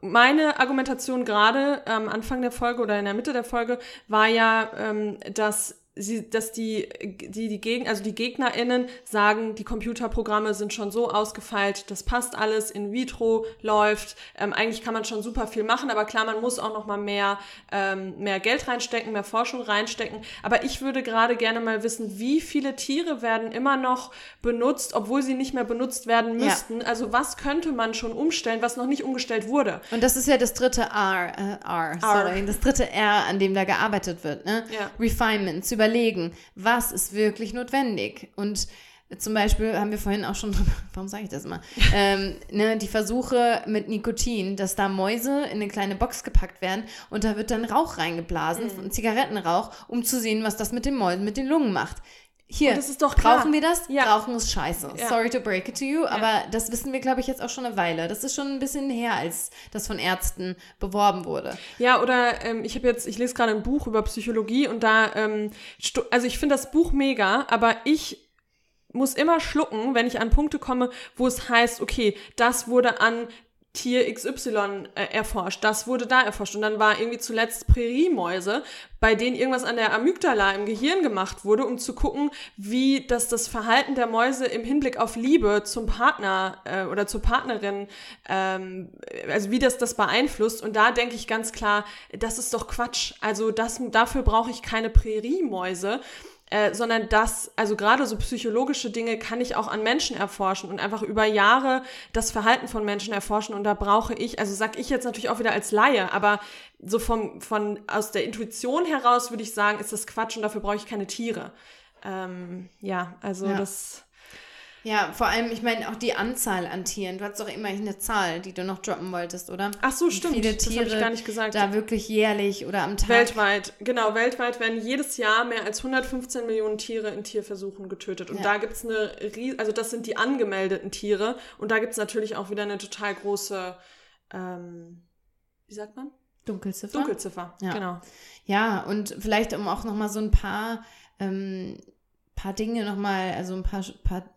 meine Argumentation gerade am Anfang der Folge oder in der Mitte der Folge war ja, ähm, dass sie, dass die, die, die Gegner, also die GegnerInnen sagen, die Computerprogramme sind schon so ausgefeilt, das passt alles, in vitro läuft, ähm, eigentlich kann man schon super viel machen, aber klar, man muss auch noch mal mehr, ähm, mehr Geld reinstecken, mehr Forschung reinstecken. Aber ich würde gerade gerne mal wissen, wie viele Tiere werden immer noch benutzt, obwohl sie nicht mehr benutzt werden müssten. Ja. Also was könnte man schon umstellen, was noch nicht umgestellt wurde? Und das ist ja das dritte R, äh, R, sorry, R. das dritte R, an dem da gearbeitet wird, ne? Ja. Refinement, zu überlegen, was ist wirklich notwendig. Und zum Beispiel haben wir vorhin auch schon, warum sage ich das immer, ähm, ne, die Versuche mit Nikotin, dass da Mäuse in eine kleine Box gepackt werden und da wird dann Rauch reingeblasen, mhm. Zigarettenrauch, um zu sehen, was das mit den Mäusen, mit den Lungen macht. Hier, das ist doch klar. brauchen wir das? Ja. Brauchen ist scheiße. Ja. Sorry to break it to you, aber ja. das wissen wir, glaube ich, jetzt auch schon eine Weile. Das ist schon ein bisschen her, als das von Ärzten beworben wurde. Ja, oder ähm, ich habe jetzt, ich lese gerade ein Buch über Psychologie und da, ähm, also ich finde das Buch mega, aber ich muss immer schlucken, wenn ich an Punkte komme, wo es heißt, okay, das wurde an Tier XY äh, erforscht. Das wurde da erforscht. Und dann war irgendwie zuletzt Präriemäuse, bei denen irgendwas an der Amygdala im Gehirn gemacht wurde, um zu gucken, wie das das Verhalten der Mäuse im Hinblick auf Liebe zum Partner äh, oder zur Partnerin, ähm, also wie das das beeinflusst. Und da denke ich ganz klar, das ist doch Quatsch. Also das, dafür brauche ich keine Präriemäuse. Äh, sondern das, also gerade so psychologische Dinge kann ich auch an Menschen erforschen und einfach über Jahre das Verhalten von Menschen erforschen und da brauche ich, also sag ich jetzt natürlich auch wieder als Laie, aber so vom, von, aus der Intuition heraus würde ich sagen, ist das Quatsch und dafür brauche ich keine Tiere. Ähm, ja, also ja. das ja, vor allem, ich meine auch die Anzahl an Tieren. Du hast doch immerhin eine Zahl, die du noch droppen wolltest, oder? Ach so, stimmt. Viele Tiere das ich gar nicht gesagt. Da wirklich jährlich oder am Tag. Weltweit, genau. Weltweit werden jedes Jahr mehr als 115 Millionen Tiere in Tierversuchen getötet. Und ja. da gibt es eine, also das sind die angemeldeten Tiere. Und da gibt es natürlich auch wieder eine total große, ähm, wie sagt man? Dunkelziffer. Dunkelziffer, ja. genau. Ja, und vielleicht um auch nochmal so ein paar, ähm, paar Dinge nochmal, also ein paar, paar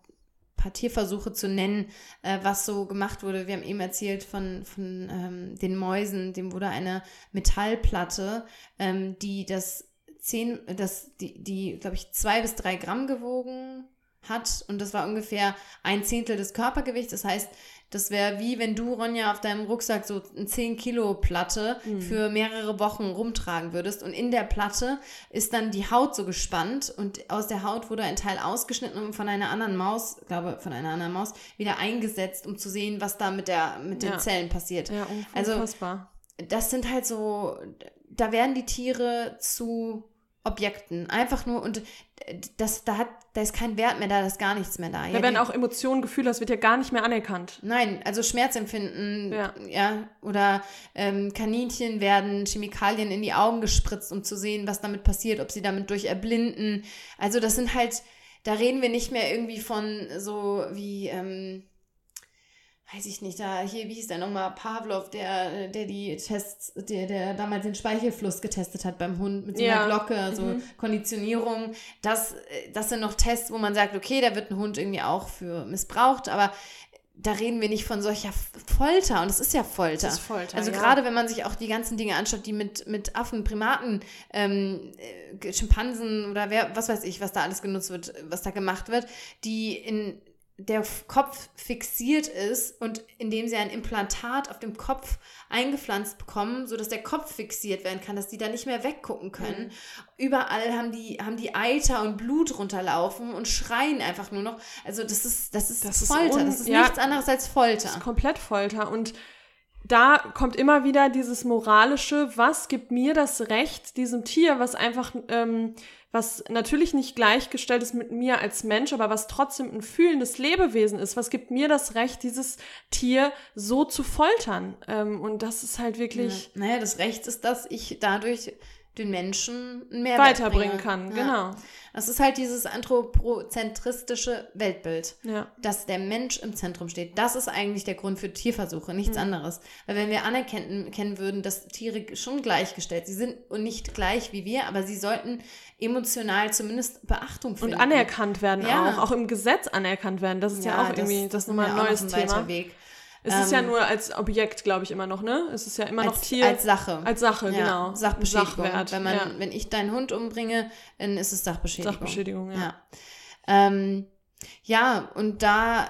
paar Tierversuche zu nennen, äh, was so gemacht wurde. Wir haben eben erzählt von, von ähm, den Mäusen, dem wurde eine Metallplatte, ähm, die das zehn, das, die, die glaube ich, zwei bis drei Gramm gewogen hat und das war ungefähr ein Zehntel des Körpergewichts. Das heißt, das wäre wie wenn du, Ronja, auf deinem Rucksack so eine 10 Kilo Platte mhm. für mehrere Wochen rumtragen würdest. Und in der Platte ist dann die Haut so gespannt und aus der Haut wurde ein Teil ausgeschnitten und von einer anderen Maus, glaube von einer anderen Maus, wieder eingesetzt, um zu sehen, was da mit, der, mit den ja. Zellen passiert. Ja, also, unfassbar. Also, das sind halt so, da werden die Tiere zu Objekten. Einfach nur, und das, da, hat, da ist kein Wert mehr da, da ist gar nichts mehr da. Da ja, werden auch Emotionen, Gefühle, das wird ja gar nicht mehr anerkannt. Nein, also Schmerzempfinden, ja, ja oder ähm, Kaninchen werden Chemikalien in die Augen gespritzt, um zu sehen, was damit passiert, ob sie damit durch erblinden. Also das sind halt, da reden wir nicht mehr irgendwie von so wie, ähm, weiß ich nicht, da hier, wie hieß der nochmal, Pavlov, der, der die Tests, der, der damals den Speichelfluss getestet hat beim Hund mit so einer ja. Glocke, so mhm. Konditionierung. Das, das sind noch Tests, wo man sagt, okay, da wird ein Hund irgendwie auch für missbraucht, aber da reden wir nicht von solcher Folter und es ist ja Folter. Das ist Folter also ja. gerade wenn man sich auch die ganzen Dinge anschaut, die mit, mit Affen, Primaten, ähm, äh, Schimpansen oder wer, was weiß ich, was da alles genutzt wird, was da gemacht wird, die in der Kopf fixiert ist und indem sie ein Implantat auf dem Kopf eingepflanzt bekommen, sodass der Kopf fixiert werden kann, dass die da nicht mehr weggucken können. Mhm. Überall haben die, haben die Eiter und Blut runterlaufen und schreien einfach nur noch. Also das ist, das ist das Folter. Ist das ist ja, nichts anderes als Folter. Das ist komplett Folter. Und da kommt immer wieder dieses moralische, was gibt mir das Recht, diesem Tier, was einfach ähm, was natürlich nicht gleichgestellt ist mit mir als Mensch, aber was trotzdem ein fühlendes Lebewesen ist, was gibt mir das Recht, dieses Tier so zu foltern? Ähm, und das ist halt wirklich. Ja. Naja, das Recht ist, dass ich dadurch den Menschen mehr weiterbringen kann. Ja. Genau. Das ist halt dieses anthropozentristische Weltbild, ja. dass der Mensch im Zentrum steht. Das ist eigentlich der Grund für Tierversuche, nichts mhm. anderes. Weil wenn wir anerkennen würden, dass Tiere schon gleichgestellt, sie sind und nicht gleich wie wir, aber sie sollten emotional zumindest Beachtung finden. Und anerkannt werden ja. auch, auch im Gesetz anerkannt werden. Das ist ja, auch irgendwie, das, das ist nochmal ein neues Thema. Weg. Es ähm, ist ja ähm, nur als Objekt, glaube ich, immer noch, ne? Es ist ja immer noch als, Tier. Als Sache. Als Sache, ja, genau. Sachbeschädigung. Sachwert. Wenn, man, ja. wenn ich deinen Hund umbringe, dann ist es Sachbeschädigung. Sachbeschädigung, ja. Ja, ähm, ja und da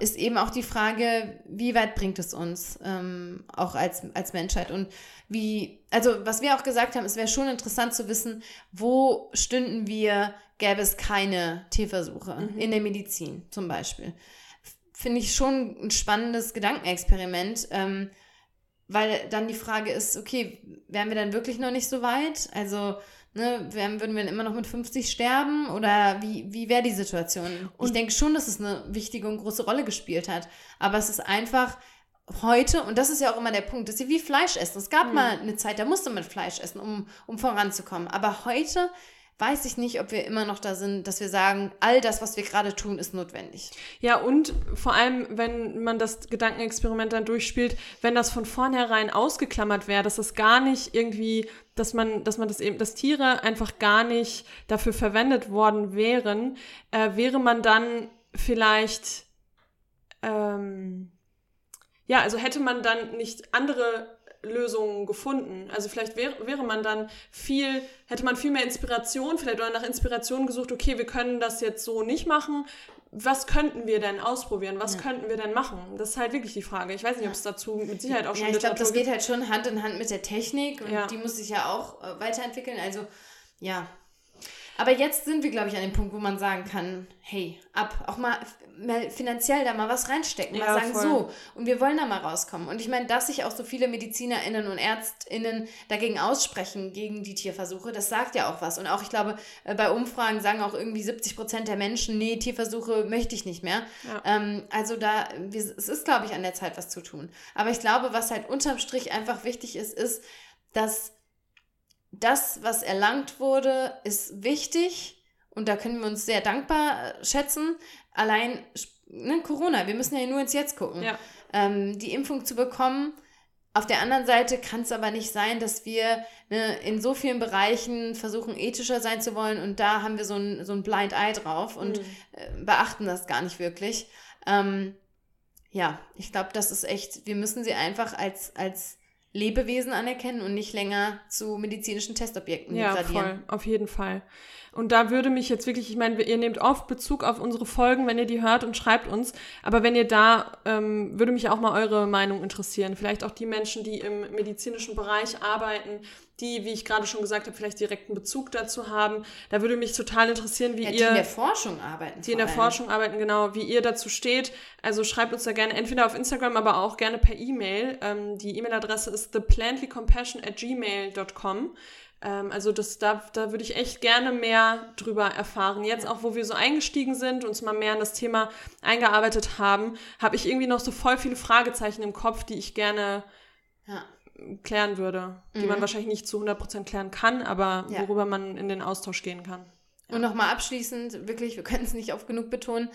ist eben auch die Frage, wie weit bringt es uns, ähm, auch als, als Menschheit und wie, also was wir auch gesagt haben, es wäre schon interessant zu wissen, wo stünden wir, gäbe es keine Tierversuche mhm. in der Medizin zum Beispiel finde ich schon ein spannendes Gedankenexperiment, ähm, weil dann die Frage ist, okay, wären wir dann wirklich noch nicht so weit? Also, ne, wären, würden wir immer noch mit 50 sterben oder wie, wie wäre die Situation? Und ich denke schon, dass es eine wichtige und große Rolle gespielt hat, aber es ist einfach heute, und das ist ja auch immer der Punkt, das ist ja wie Fleisch essen. Es gab mhm. mal eine Zeit, da musste man Fleisch essen, um, um voranzukommen, aber heute weiß ich nicht, ob wir immer noch da sind, dass wir sagen, all das, was wir gerade tun, ist notwendig. Ja, und vor allem, wenn man das Gedankenexperiment dann durchspielt, wenn das von vornherein ausgeklammert wäre, dass es gar nicht irgendwie, dass man, dass man das eben, dass Tiere einfach gar nicht dafür verwendet worden wären, äh, wäre man dann vielleicht, ähm, ja, also hätte man dann nicht andere Lösungen gefunden. Also vielleicht wäre, wäre man dann viel, hätte man viel mehr Inspiration, vielleicht oder nach Inspiration gesucht, okay, wir können das jetzt so nicht machen. Was könnten wir denn ausprobieren? Was ja. könnten wir denn machen? Das ist halt wirklich die Frage. Ich weiß nicht, ob es dazu mit Sicherheit auch schon Ja, ich glaube, das geht halt schon Hand in Hand mit der Technik und ja. die muss sich ja auch äh, weiterentwickeln. Also, ja, aber jetzt sind wir, glaube ich, an dem Punkt, wo man sagen kann, hey, ab, auch mal finanziell da mal was reinstecken, mal ja, sagen, voll. so, und wir wollen da mal rauskommen. Und ich meine, dass sich auch so viele MedizinerInnen und ÄrztInnen dagegen aussprechen, gegen die Tierversuche, das sagt ja auch was. Und auch, ich glaube, äh, bei Umfragen sagen auch irgendwie 70 Prozent der Menschen, nee, Tierversuche möchte ich nicht mehr. Ja. Ähm, also da, es ist, glaube ich, an der Zeit, was zu tun. Aber ich glaube, was halt unterm Strich einfach wichtig ist, ist, dass das, was erlangt wurde, ist wichtig und da können wir uns sehr dankbar äh, schätzen. Allein ne, Corona, wir müssen ja nur ins Jetzt gucken. Ja. Ähm, die Impfung zu bekommen. Auf der anderen Seite kann es aber nicht sein, dass wir ne, in so vielen Bereichen versuchen, ethischer sein zu wollen und da haben wir so ein, so ein Blind Eye drauf und mhm. äh, beachten das gar nicht wirklich. Ähm, ja, ich glaube, das ist echt, wir müssen sie einfach als, als Lebewesen anerkennen und nicht länger zu medizinischen Testobjekten ja, degradieren. Ja, voll, auf jeden Fall. Und da würde mich jetzt wirklich, ich meine, ihr nehmt oft Bezug auf unsere Folgen, wenn ihr die hört und schreibt uns. Aber wenn ihr da, ähm, würde mich auch mal eure Meinung interessieren. Vielleicht auch die Menschen, die im medizinischen Bereich arbeiten, die, wie ich gerade schon gesagt habe, vielleicht direkten Bezug dazu haben. Da würde mich total interessieren, wie ja, die ihr. Die in der Forschung arbeiten. Die in der allem. Forschung arbeiten, genau, wie ihr dazu steht. Also schreibt uns da gerne entweder auf Instagram, aber auch gerne per E-Mail. Ähm, die E-Mail-Adresse ist theplantlycompassion at gmail.com. Ähm, also das, da, da würde ich echt gerne mehr drüber erfahren. Jetzt auch, wo wir so eingestiegen sind, uns mal mehr in das Thema eingearbeitet haben, habe ich irgendwie noch so voll viele Fragezeichen im Kopf, die ich gerne ja. Klären würde, die mhm. man wahrscheinlich nicht zu 100% klären kann, aber ja. worüber man in den Austausch gehen kann. Ja. Und nochmal abschließend, wirklich, wir können es nicht oft genug betonen,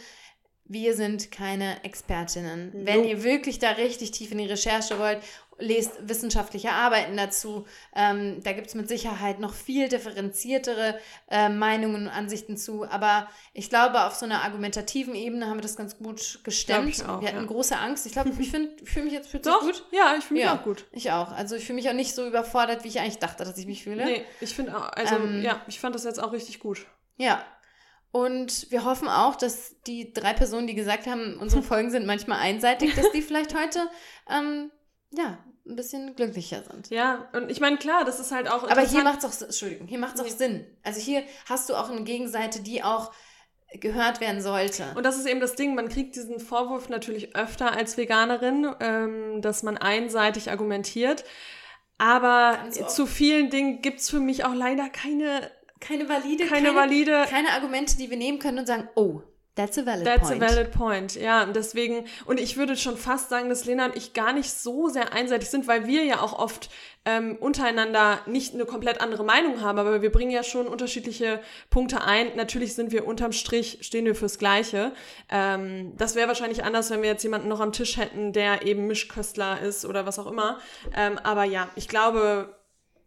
wir sind keine Expertinnen. Wenn ihr wirklich da richtig tief in die Recherche wollt lest wissenschaftliche Arbeiten dazu. Ähm, da gibt es mit Sicherheit noch viel differenziertere äh, Meinungen und Ansichten zu. Aber ich glaube, auf so einer argumentativen Ebene haben wir das ganz gut gestemmt. Auch, wir hatten ja. große Angst. Ich glaube, ich, ich fühle mich jetzt plötzlich Doch, gut. Ja, ich fühle mich ja, auch gut. Ich auch. Also ich fühle mich auch nicht so überfordert, wie ich eigentlich dachte, dass ich mich fühle. Nee, ich finde, also ähm, ja, ich fand das jetzt auch richtig gut. Ja. Und wir hoffen auch, dass die drei Personen, die gesagt haben, unsere Folgen sind manchmal einseitig, dass die vielleicht heute ähm, ja, ein bisschen glücklicher sind. Ja, und ich meine, klar, das ist halt auch Aber hier macht es auch, Entschuldigung, hier macht es auch Sinn. Also hier hast du auch eine Gegenseite, die auch gehört werden sollte. Und das ist eben das Ding, man kriegt diesen Vorwurf natürlich öfter als Veganerin, ähm, dass man einseitig argumentiert. Aber zu vielen Dingen gibt's für mich auch leider keine keine valide, keine, keine, valide, keine Argumente, die wir nehmen können und sagen, oh, That's a valid That's point. a valid point, ja. Und deswegen, und ich würde schon fast sagen, dass Lena und ich gar nicht so sehr einseitig sind, weil wir ja auch oft ähm, untereinander nicht eine komplett andere Meinung haben, aber wir bringen ja schon unterschiedliche Punkte ein. Natürlich sind wir unterm Strich, stehen wir fürs Gleiche. Ähm, das wäre wahrscheinlich anders, wenn wir jetzt jemanden noch am Tisch hätten, der eben Mischköstler ist oder was auch immer. Ähm, aber ja, ich glaube,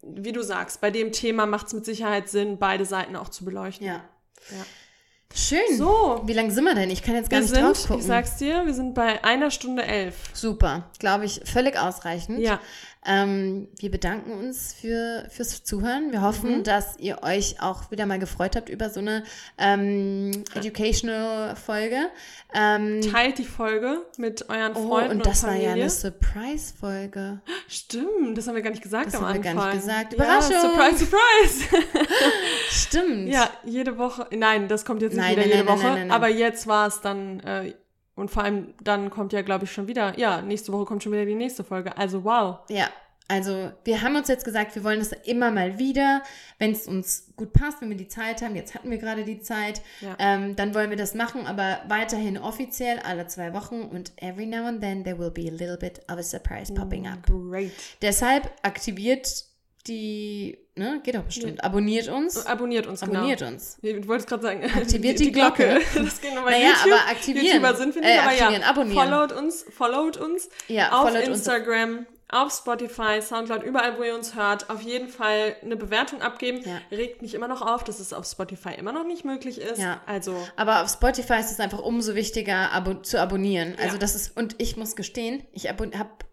wie du sagst, bei dem Thema macht es mit Sicherheit Sinn, beide Seiten auch zu beleuchten. Ja. ja. Schön. So. Wie lange sind wir denn? Ich kann jetzt gar wir nicht sind, drauf gucken. Ich sag's dir, wir sind bei einer Stunde elf. Super. Glaube ich, völlig ausreichend. Ja. Ähm, wir bedanken uns für, fürs Zuhören. Wir hoffen, mhm. dass ihr euch auch wieder mal gefreut habt über so eine ähm, Educational-Folge. Ähm, Teilt die Folge mit euren oh, Freunden. Und das Familie. war ja eine Surprise-Folge. Stimmt, das haben wir gar nicht gesagt das am haben Anfang. Wir gar nicht gesagt. Überraschung. Ja, surprise, surprise. Stimmt. Ja, jede Woche. Nein, das kommt jetzt nicht nein, wieder nein, jede nein, Woche. Nein, nein, aber jetzt war es dann. Äh, und vor allem dann kommt ja, glaube ich, schon wieder, ja, nächste Woche kommt schon wieder die nächste Folge. Also wow. Ja, also wir haben uns jetzt gesagt, wir wollen das immer mal wieder, wenn es uns gut passt, wenn wir die Zeit haben. Jetzt hatten wir gerade die Zeit, ja. ähm, dann wollen wir das machen, aber weiterhin offiziell alle zwei Wochen und every now and then there will be a little bit of a surprise popping up. Great. Deshalb aktiviert die, ne, geht doch bestimmt. Ja. Abonniert uns. Abonniert uns, Abonniert genau. uns. Du wolltest gerade sagen, aktiviert die, die Glocke. Glocke. Das geht nochmal naja, YouTube. aber aktivieren. YouTuber sind wir nicht, äh, aber ja. Abonnieren. Followt uns, followt uns. Ja, auf followt Instagram. Uns auf Spotify, Soundcloud, überall, wo ihr uns hört, auf jeden Fall eine Bewertung abgeben. Ja. Regt mich immer noch auf, dass es auf Spotify immer noch nicht möglich ist. Ja. Also. Aber auf Spotify ist es einfach umso wichtiger abo zu abonnieren. Also Ja. das ist, und ich muss gestehen, ich habe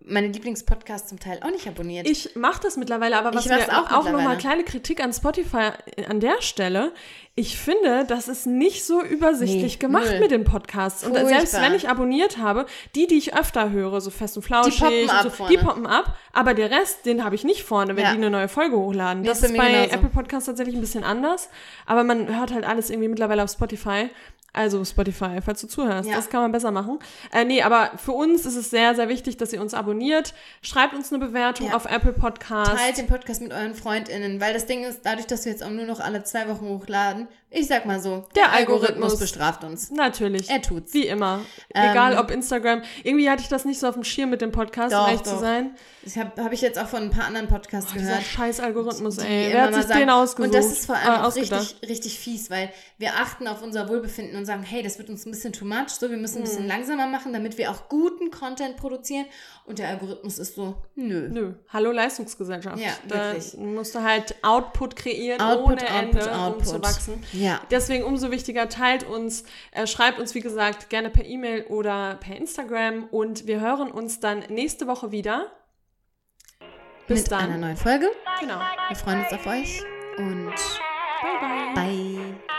meine Lieblingspodcasts zum Teil auch nicht abonniert. Ich mache das mittlerweile, aber was Ich wir auch auch, nochmal kleine Kritik an Spotify an der Stelle. Ich finde, das ist nicht so übersichtlich Nee, gemacht null. mit den Podcasts. Und Furchtbar. selbst wenn ich abonniert habe, die, die ich öfter höre, so fest und flauschig, poppen und ab so, vorne. die poppen ab, aber der Rest, den habe ich nicht vorne, wenn Ja. die eine neue Folge hochladen. Nee, das ist mir bei genauso. Apple Podcasts tatsächlich ein bisschen anders, aber man hört halt alles irgendwie mittlerweile auf Spotify. Also Spotify, falls du zuhörst, Ja. das kann man besser machen. Äh, nee, aber für uns ist es sehr, sehr wichtig, dass ihr uns abonniert. Schreibt uns eine Bewertung Ja. auf Apple Podcasts. Teilt den Podcast mit euren FreundInnen, weil das Ding ist, dadurch, dass wir jetzt auch nur noch alle zwei Wochen hochladen, ich sag mal so, Der Algorithmus. bestraft uns. Natürlich. Er tut's. Wie immer. Ähm, Egal ob Instagram. Irgendwie hatte ich das nicht so auf dem Schirm mit dem Podcast, um Doch, ehrlich zu doch. sein. Das habe hab ich jetzt auch von ein paar anderen Podcasts Dieser gehört. scheiß Algorithmus, ey. Wer hat sich sagen- den ausgesucht? Und das ist vor allem äh, auch richtig, richtig fies, weil wir achten auf unser Wohlbefinden und sagen, hey, das wird uns ein bisschen too much, so, wir müssen ein Hm. bisschen langsamer machen, damit wir auch guten Content produzieren. Und der Algorithmus ist so, nö. Nö. Hallo Leistungsgesellschaft. Ja, da wirklich. musst du halt Output kreieren Output, ohne Ende, Output, um zu wachsen. Ja. Deswegen umso wichtiger, teilt uns, äh, schreibt uns, wie gesagt, gerne per E-Mail oder per Instagram und wir hören uns dann nächste Woche wieder. Bis mit dann. einer neuen Folge. Genau. Wir freuen uns auf euch und Bye, bye. bye.